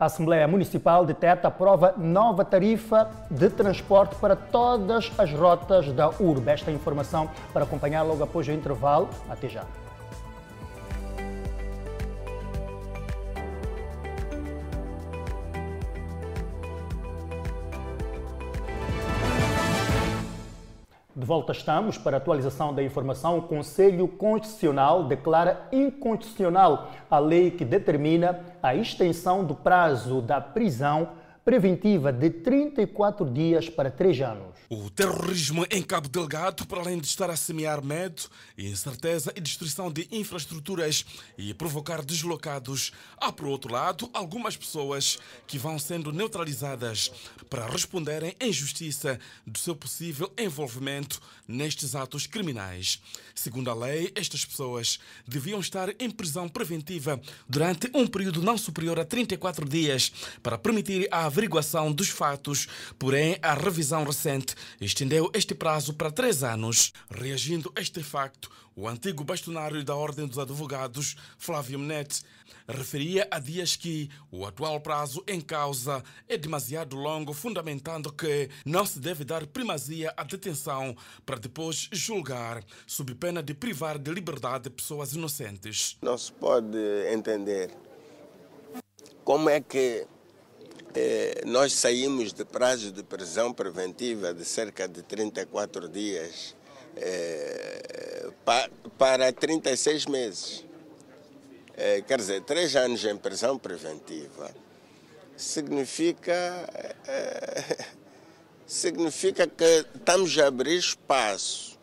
A Assembleia Municipal de Teta aprova nova tarifa de transporte para todas as rotas da URB. Esta informação para acompanhar logo após o intervalo. Até já. De volta estamos para a atualização da informação. O Conselho Constitucional declara inconstitucional a lei que determina a extensão do prazo da prisão preventiva de 34 dias para 3 anos. O terrorismo em Cabo Delgado, para além de estar a semear medo, incerteza e destruição de infraestruturas e provocar deslocados, há, por outro lado, algumas pessoas que vão sendo neutralizadas para responderem em justiça do seu possível envolvimento nestes atos criminais. Segundo a lei, estas pessoas deviam estar em prisão preventiva durante um período não superior a 34 dias para permitir a averiguação dos fatos, porém, a revisão recente estendeu este prazo para três anos. Reagindo a este facto, o antigo bastonário da Ordem dos Advogados, Flávio Menete, referia a dias que o atual prazo em causa é demasiado longo, fundamentando que não se deve dar primazia à detenção para depois julgar, sob pena de privar de liberdade pessoas inocentes. Não se pode entender como é que nós saímos de prazo de prisão preventiva de cerca de 34 dias eh, pa, para 36 meses. Eh, quer dizer, três anos em prisão preventiva significa [LAUGHS] significa que estamos a abrir espaço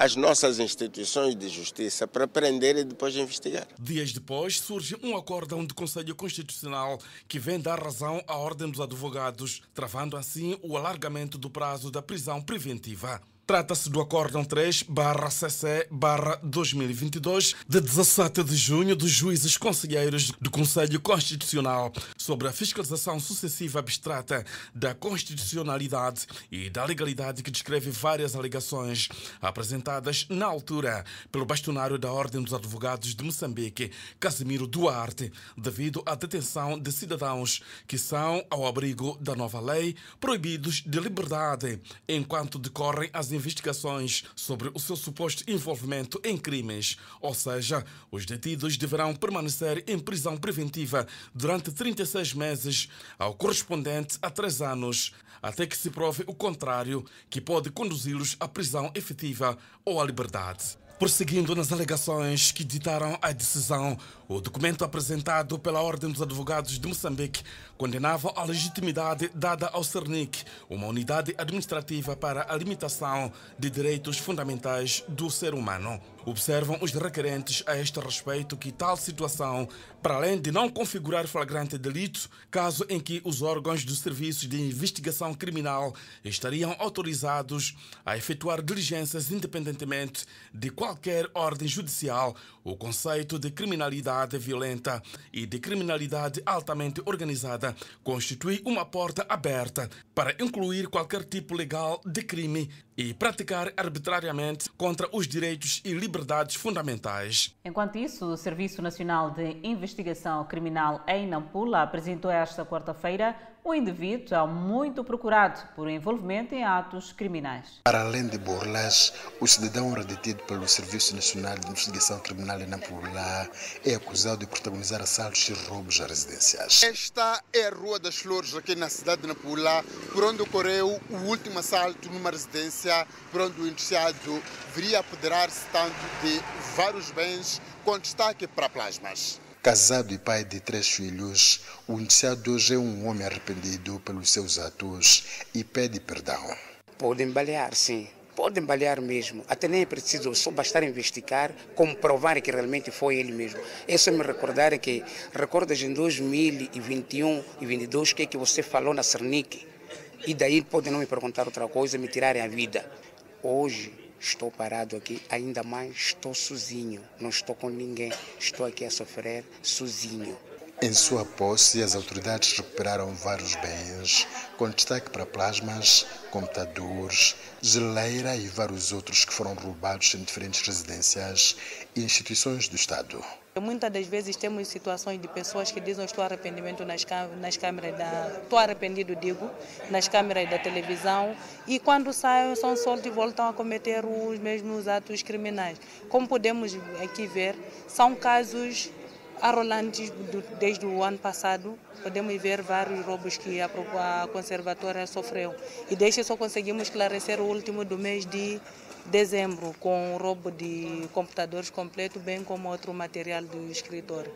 às nossas instituições de justiça para prender e depois investigar. Dias depois, surge um acórdão do Conselho Constitucional que vem dar razão à Ordem dos Advogados, travando assim o alargamento do prazo da prisão preventiva. Trata-se do Acórdão 3-CC-2022 de 17 de junho dos juízes conselheiros do Conselho Constitucional sobre a fiscalização sucessiva abstrata da constitucionalidade e da legalidade que descreve várias alegações apresentadas na altura pelo bastonário da Ordem dos Advogados de Moçambique, Casimiro Duarte, devido à detenção de cidadãos que são, ao abrigo da nova lei, proibidos de liberdade enquanto decorrem as investigações sobre o seu suposto envolvimento em crimes, ou seja, os detidos deverão permanecer em prisão preventiva durante 36 meses, ao correspondente a três anos, até que se prove o contrário, que pode conduzi-los à prisão efetiva ou à liberdade. Prosseguindo nas alegações que ditaram a decisão, o documento apresentado pela Ordem dos Advogados de Moçambique condenava a legitimidade dada ao CERNIC, uma unidade administrativa para a limitação de direitos fundamentais do ser humano. Observam os requerentes a este respeito que tal situação, para além de não configurar flagrante delito, caso em que os órgãos dos serviços de investigação criminal estariam autorizados a efetuar diligências independentemente de qualquer ordem judicial, o conceito de criminalidade violenta e de criminalidade altamente organizada constitui uma porta aberta para incluir qualquer tipo legal de crime e praticar arbitrariamente contra os direitos e liberdades fundamentais. Enquanto isso, o Serviço Nacional de Investigação Criminal em Nampula apresentou esta quarta-feira um indivíduo muito procurado por envolvimento em atos criminais. Para além de burlas, o cidadão detido pelo Serviço Nacional de Investigação Criminal em Nampula é acusado de protagonizar assaltos e roubos a residências. Esta é a Rua das Flores, aqui na cidade de Nampula, por onde ocorreu o último assalto numa residência, por onde o indiciado viria a apoderar-se tanto de vários bens com destaque para plasmas. Casado e pai de três filhos, o indiciado hoje é um homem arrependido pelos seus atos e pede perdão. Podem balear, sim. Podem balear mesmo. Até nem é preciso, só bastar investigar, comprovar que realmente foi ele mesmo. É só me recordar que, recordas em 2021 e 2022 o que é que você falou na Cernic? E daí podem não me perguntar outra coisa, me tirarem a vida. Hoje, Estou parado aqui, ainda mais estou sozinho, não estou com ninguém, estou aqui a sofrer sozinho. Em sua posse, as autoridades recuperaram vários bens, com destaque para plasmas, computadores, geleira e vários outros que foram roubados em diferentes residências e instituições do Estado. Muitas das vezes temos situações de pessoas que dizem estou arrependido nas, nas câmeras da estou arrependido digo nas câmeras da televisão e quando saem são soltos e voltam a cometer os mesmos atos criminais. Como podemos aqui ver, são casos arrolantes desde o ano passado. Podemos ver vários roubos que a, a conservatória sofreu. E desde só conseguimos esclarecer o último do mês de dezembro, com o roubo de computadores completo, bem como outro material do escritor.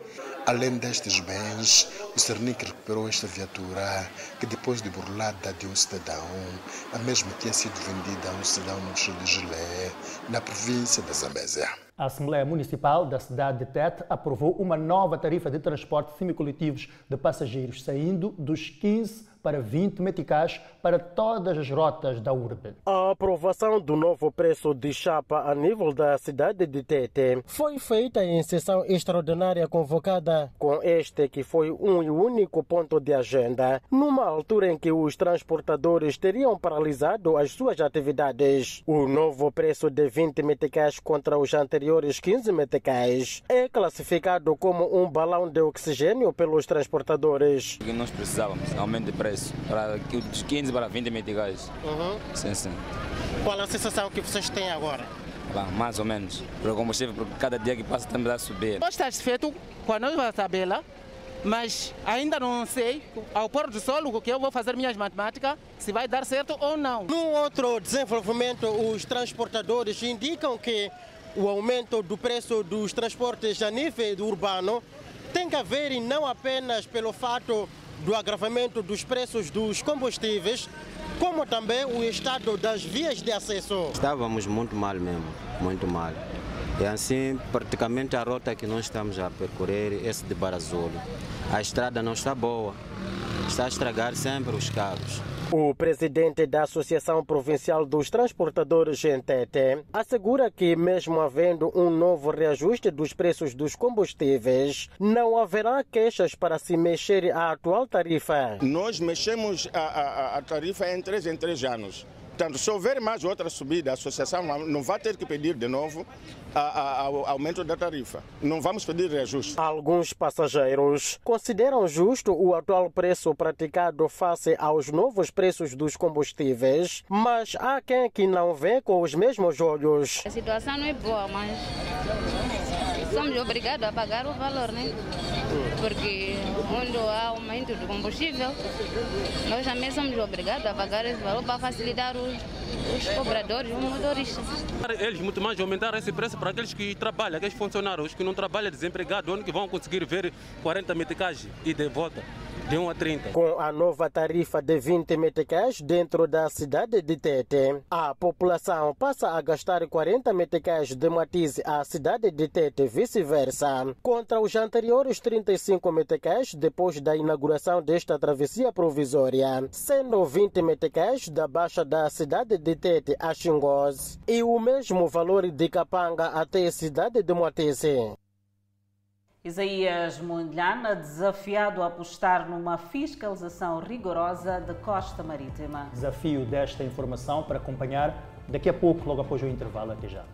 Além destes bens, o Cernic recuperou esta viatura que, depois de burlada de um cidadão, a mesma tinha sido vendida a um cidadão no distrito de Gilé, na província da Zambésia. A Assembleia Municipal da cidade de Tete aprovou uma nova tarifa de transporte semicoletivos de passageiros, saindo dos 15 para 20 meticais para todas as rotas da urbe. A aprovação do novo preço de chapa a nível da cidade de Tete foi feita em sessão extraordinária convocada com este que foi um e único ponto de agenda, numa altura em que os transportadores teriam paralisado as suas atividades. O novo preço de 20 meticais contra os anteriores 15 meticais é classificado como um balão de oxigênio pelos transportadores. Nós precisávamos aumento de preço para dos 15 para 20 meticais. Uhum. Sim, sim. Qual a sensação que vocês têm agora? Bah, mais ou menos. Para o combustível, porque cada dia que passa também a subir. Nós estamos satisfeitos com a nova tabela, mas ainda não sei, ao pôr do sol, o que eu vou fazer minhas matemáticas, se vai dar certo ou não. Num outro desenvolvimento, os transportadores indicam que o aumento do preço dos transportes a nível urbano tem que haver e não apenas pelo fato do agravamento dos preços dos combustíveis, como também o estado das vias de acesso. Estávamos muito mal mesmo, muito mal. E assim, praticamente a rota que nós estamos a percorrer, esse de Barazolo, a estrada não está boa, está a estragar sempre os carros. O presidente da Associação Provincial dos Transportadores Gentete assegura que, mesmo havendo um novo reajuste dos preços dos combustíveis, não haverá queixas para se mexer a atual tarifa. Nós mexemos a, a, a tarifa em três em três anos. Portanto, se houver mais outra subida, a associação não vai ter que pedir de novo o aumento da tarifa. Não vamos pedir reajuste. Alguns passageiros consideram justo o atual preço praticado face aos novos preços dos combustíveis, mas há quem que não vê com os mesmos olhos. A situação não é boa, mas somos obrigados a pagar o valor, né? Porque quando há aumento do combustível, nós também somos obrigados a pagar esse valor para facilitar os, os cobradores, os motoristas. Eles muito mais aumentaram esse preço para aqueles que trabalham, aqueles funcionários, os que não trabalham, desempregados, onde que vão conseguir ver 40 meticais e de volta de 1 a 30. Com a nova tarifa de 20 meticais dentro da cidade de Tete, a população passa a gastar 40 meticais de matiz à cidade de Tete, vice-versa, contra os anteriores 35 meticais depois da inauguração desta travessia provisória, sendo 20 meticais da baixa da cidade de Tete a Xingós e o mesmo valor de Capanga até a cidade de Moatese. Isaías Mondlana, desafiado a apostar numa fiscalização rigorosa da costa marítima. Desafio desta informação para acompanhar daqui a pouco, logo após o intervalo. Até já.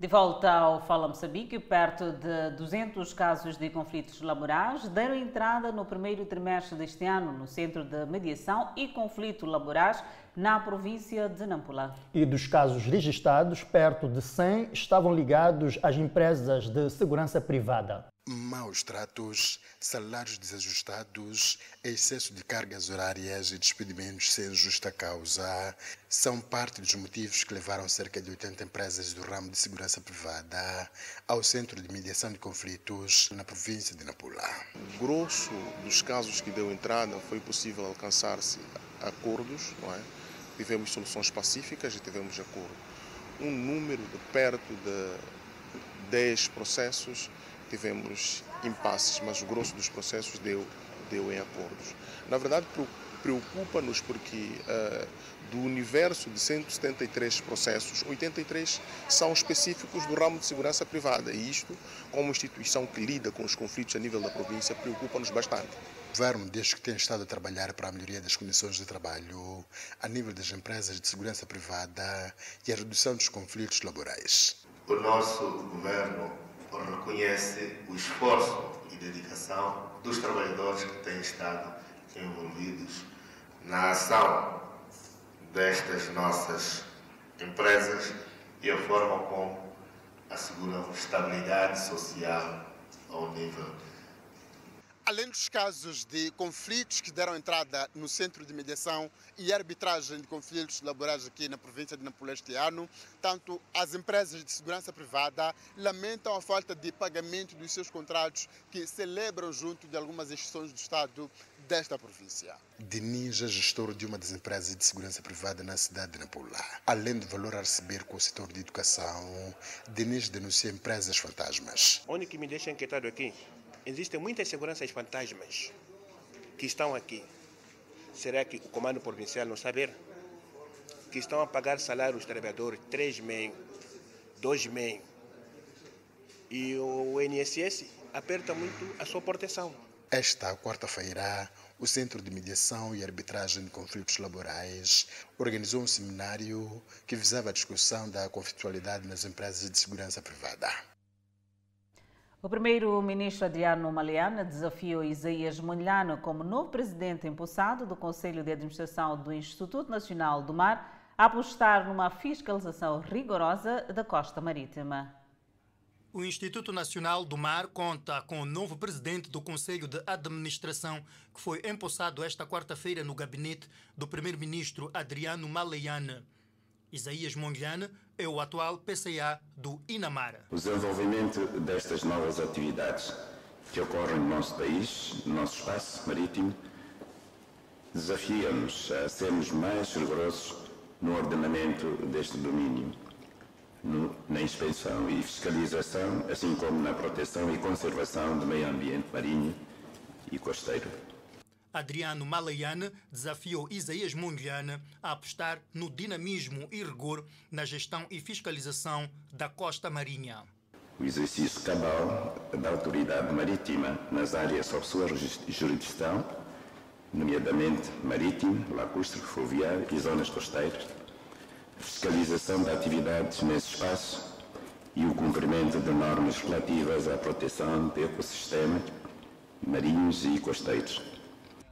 De volta ao Fala Moçambique, perto de 200 casos de conflitos laborais deram entrada no primeiro trimestre deste ano no Centro de Mediação e Conflito Laborais na província de Nampula. E dos casos registrados, perto de 100 estavam ligados às empresas de segurança privada. Maus tratos, salários desajustados, excesso de cargas horárias e despedimentos sem justa causa são parte dos motivos que levaram cerca de 80 empresas do ramo de segurança privada ao Centro de Mediação de Conflitos na província de Nampula. Grosso dos casos que deu entrada foi possível alcançar-se acordos, não é? Tivemos soluções pacíficas e tivemos acordo. Um número de perto de 10 processos tivemos impasses, mas o grosso dos processos deu, deu em acordos. Na verdade, preocupa-nos porque uh, do universo de 173 processos, 83 são específicos do ramo de segurança privada e isto, como instituição que lida com os conflitos a nível da província, preocupa-nos bastante. O governo, desde que tem estado a trabalhar para a melhoria das condições de trabalho a nível das empresas de segurança privada e a redução dos conflitos laborais. O nosso governo reconhece o esforço e dedicação dos trabalhadores que têm estado envolvidos na ação destas nossas empresas e a forma como asseguram estabilidade social ao nível Além dos casos de conflitos que deram entrada no Centro de Mediação e Arbitragem de Conflitos Laborais aqui na província de Nampula este ano, tanto as empresas de segurança privada lamentam a falta de pagamento dos seus contratos que celebram junto de algumas instituições do Estado desta província. Denis é gestor de uma das empresas de segurança privada na cidade de Nampula. Além do valor a receber com o setor de educação, Denis denuncia empresas fantasmas. O único que me deixa inquietado aqui Existem muitas seguranças fantasmas que estão aqui. Será que o comando provincial não saber? Que estão a pagar salário aos trabalhadores 3 mil, 2 mil. E o INSS aperta muito a sua proteção. Esta quarta-feira, o Centro de Mediação e Arbitragem de Conflitos Laborais organizou um seminário que visava a discussão da conflitualidade nas empresas de segurança privada. O primeiro-ministro Adriano Maliana desafiou Isaías Monlano como novo presidente impulsado do Conselho de Administração do Instituto Nacional do Mar a apostar numa fiscalização rigorosa da costa marítima. O Instituto Nacional do Mar conta com o novo presidente do Conselho de Administração, que foi empossado esta quarta-feira no gabinete do primeiro-ministro Adriano Maleiana. Isaías Monguiane é o atual PCA do Inamara. O desenvolvimento destas novas atividades que ocorrem no nosso país, no nosso espaço marítimo, desafia-nos a sermos mais rigorosos no ordenamento deste domínio, no, na inspeção e fiscalização, assim como na proteção e conservação do meio ambiente marinho e costeiro. Adriano Malayane desafiou Isaías Munguiane a apostar no dinamismo e rigor na gestão e fiscalização da costa marinha. O exercício cabal da autoridade marítima nas áreas sob sua jurisdição, nomeadamente marítimo, lacustre, fluvial e zonas costeiras, fiscalização de atividades nesse espaço e o cumprimento de normas relativas à proteção de ecossistemas marinhos e costeiros.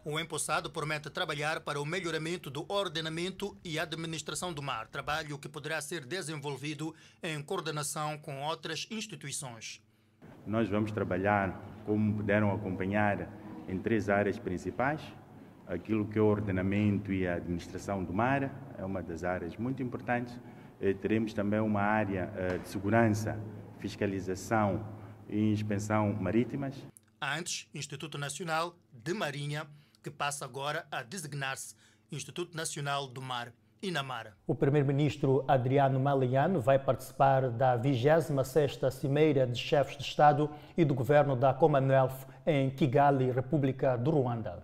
O empossado promete trabalhar para o melhoramento do ordenamento e administração do mar, trabalho que poderá ser desenvolvido em coordenação com outras instituições. Nós vamos trabalhar, como puderam acompanhar, em três áreas principais. Aquilo que é o ordenamento e a administração do mar é uma das áreas muito importantes. Eh, teremos também uma área eh, de segurança, fiscalização e inspeção marítimas. Antes, Instituto Nacional de Marinha que passa agora a designar-se Instituto Nacional do Mar, INAMAR. O primeiro-ministro Adriano Maliano vai participar da 26ª Cimeira de Chefes de Estado e do Governo da Commonwealth em Kigali, República do Ruanda.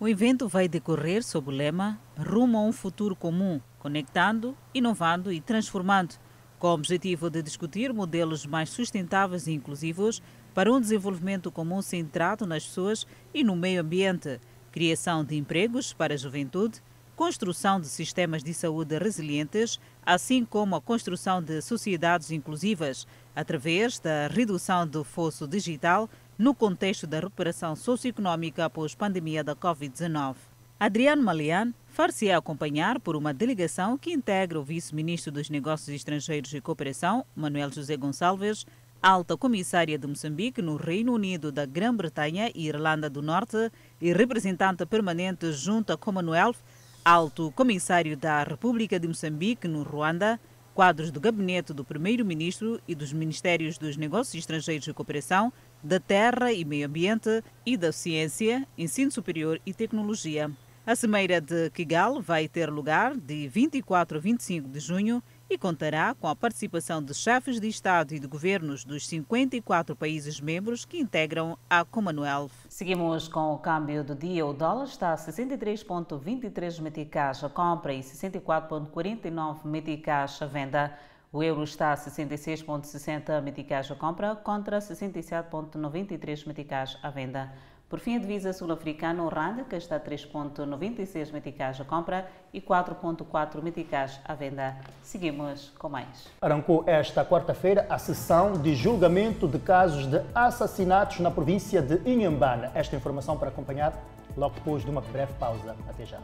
O evento vai decorrer sob o lema Rumo a um futuro comum, conectando, inovando e transformando, com o objetivo de discutir modelos mais sustentáveis e inclusivos para um desenvolvimento comum centrado nas pessoas e no meio ambiente criação de empregos para a juventude, construção de sistemas de saúde resilientes, assim como a construção de sociedades inclusivas, através da redução do fosso digital no contexto da recuperação socioeconómica após pandemia da Covid-19. Adriano Malian far-se acompanhar por uma delegação que integra o vice-ministro dos Negócios Estrangeiros e Cooperação, Manuel José Gonçalves, alta comissária de Moçambique no Reino Unido da Grã-Bretanha e Irlanda do Norte e representante permanente junto à Commonwealth, alto comissário da República de Moçambique no Ruanda, quadros do gabinete do primeiro-ministro e dos ministérios dos Negócios Estrangeiros e Cooperação, da Terra e Meio Ambiente e da Ciência, Ensino Superior e Tecnologia. A Cimeira de Kigali vai ter lugar de 24 a 25 de junho e contará com a participação de chefes de Estado e de governos dos 54 países membros que integram a Commonwealth. Seguimos com o câmbio do dia. O dólar está a 63,23 meticais a compra e 64,49 meticais a venda. O euro está a 66,60 meticais a compra contra 67,93 meticais à venda. Por fim, a divisa sul-africana, o RAND, que está a 3,96 meticais a compra e 4,4 meticais à venda. Seguimos com mais. Arrancou esta quarta-feira a sessão de julgamento de casos de assassinatos na província de Inhambane. Esta informação para acompanhar logo depois de uma breve pausa. Até já.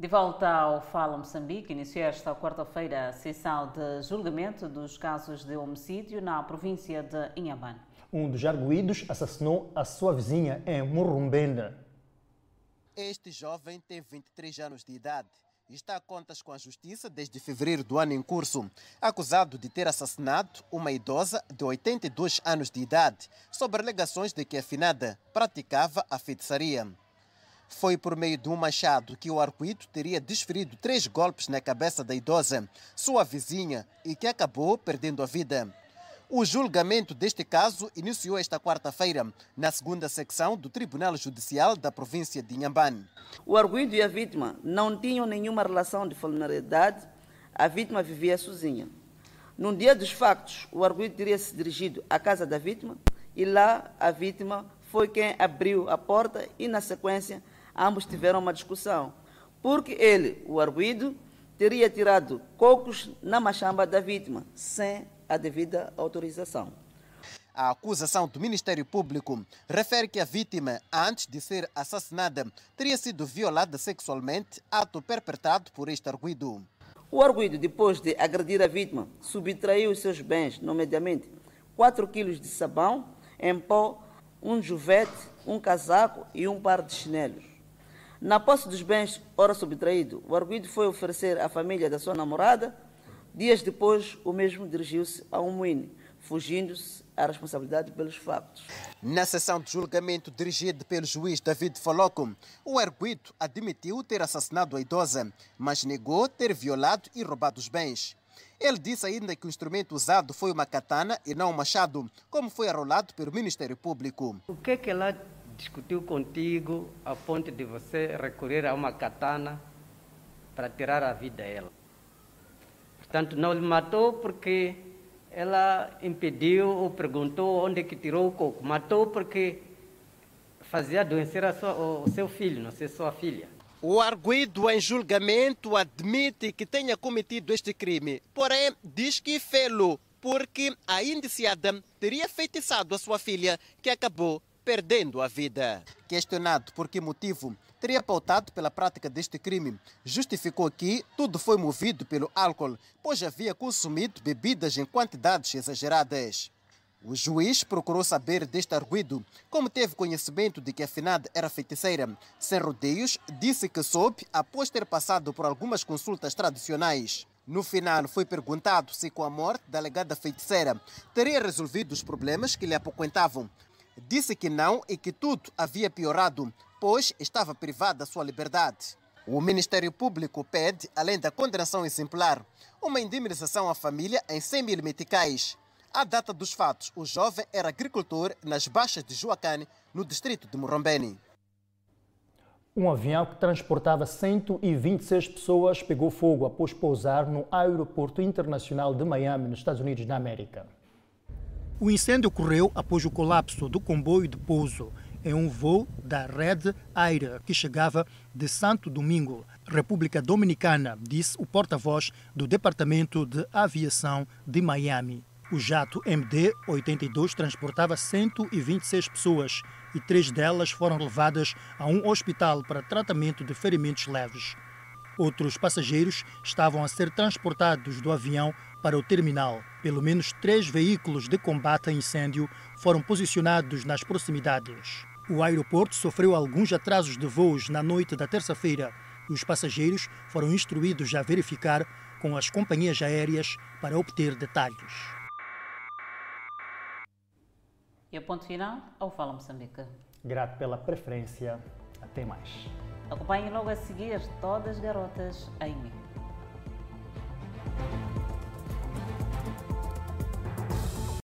De volta ao Fala Moçambique, iniciou esta quarta-feira a sessão de julgamento dos casos de homicídio na província de Inhambane. Um dos arguídos assassinou a sua vizinha em Murumbenda. Este jovem tem 23 anos de idade e está a contas com a justiça desde fevereiro do ano em curso, acusado de ter assassinado uma idosa de 82 anos de idade, sob alegações de que a finada praticava a feitiçaria. Foi por meio de um machado que o arguido teria desferido três golpes na cabeça da idosa, sua vizinha, e que acabou perdendo a vida. O julgamento deste caso iniciou esta quarta-feira, na segunda secção do Tribunal Judicial da província de Inhambane. O arguido e a vítima não tinham nenhuma relação de familiaridade, a vítima vivia sozinha. Num dia dos factos, o arguido teria se dirigido à casa da vítima e lá a vítima foi quem abriu a porta e, na sequência, ambos tiveram uma discussão, porque ele, o arguído, teria tirado cocos na machamba da vítima, sem a devida autorização. A acusação do Ministério Público refere que a vítima, antes de ser assassinada, teria sido violada sexualmente, ato perpetrado por este arguído. O arguído, depois de agredir a vítima, subtraiu os seus bens, nomeadamente 4 quilos de sabão em pó, um juvete, um casaco e um par de chinelos. Na posse dos bens ora subtraído, o arguido foi oferecer à família da sua namorada. Dias depois, o mesmo dirigiu-se a um moinho, fugindo-se à responsabilidade pelos factos. Na sessão de julgamento dirigida pelo juiz David Foloco, o arguido admitiu ter assassinado a idosa, mas negou ter violado e roubado os bens. Ele disse ainda que o instrumento usado foi uma katana e não um machado, como foi arrolado pelo Ministério Público. O que é que ela discutiu contigo a ponto de você recorrer a uma katana para tirar a vida dela. Portanto, não lhe matou porque ela impediu ou perguntou onde é que tirou o coco. Matou porque fazia adoecer sua, o seu filho, não sei sua filha. O arguido em julgamento admite que tenha cometido este crime, porém diz que fê-lo porque a indiciada teria feitiçado a sua filha, que acabou perdendo a vida. Questionado por que motivo teria pautado pela prática deste crime, justificou que tudo foi movido pelo álcool, pois havia consumido bebidas em quantidades exageradas. O juiz procurou saber deste arguido, como teve conhecimento de que a finada era feiticeira. Sem rodeios, disse que soube após ter passado por algumas consultas tradicionais. No final, foi perguntado se com a morte da alegada feiticeira teria resolvido os problemas que lhe apoquentavam. Disse que não e que tudo havia piorado, pois estava privado da sua liberdade. O Ministério Público pede, além da condenação exemplar, uma indemnização à família em 100 mil meticais. À data dos fatos, o jovem era agricultor nas baixas de Juacane, no distrito de Morrombeni. Um avião que transportava 126 pessoas pegou fogo após pousar no aeroporto internacional de Miami, nos Estados Unidos da América. O incêndio ocorreu após o colapso do comboio de pouso em um voo da Red Air que chegava de Santo Domingo, República Dominicana, disse o porta-voz do Departamento de Aviação de Miami. O jato MD-82 transportava 126 pessoas e três delas foram levadas a um hospital para tratamento de ferimentos leves. Outros passageiros estavam a ser transportados do avião para o terminal. Pelo menos três veículos de combate a incêndio foram posicionados nas proximidades. O aeroporto sofreu alguns atrasos de voos na noite da terça-feira. Os passageiros foram instruídos a verificar com as companhias aéreas para obter detalhes. E a ponto final ao Fala Moçambique. Grato pela preferência. Até mais. Acompanhe logo a seguir todas as garotas em mim.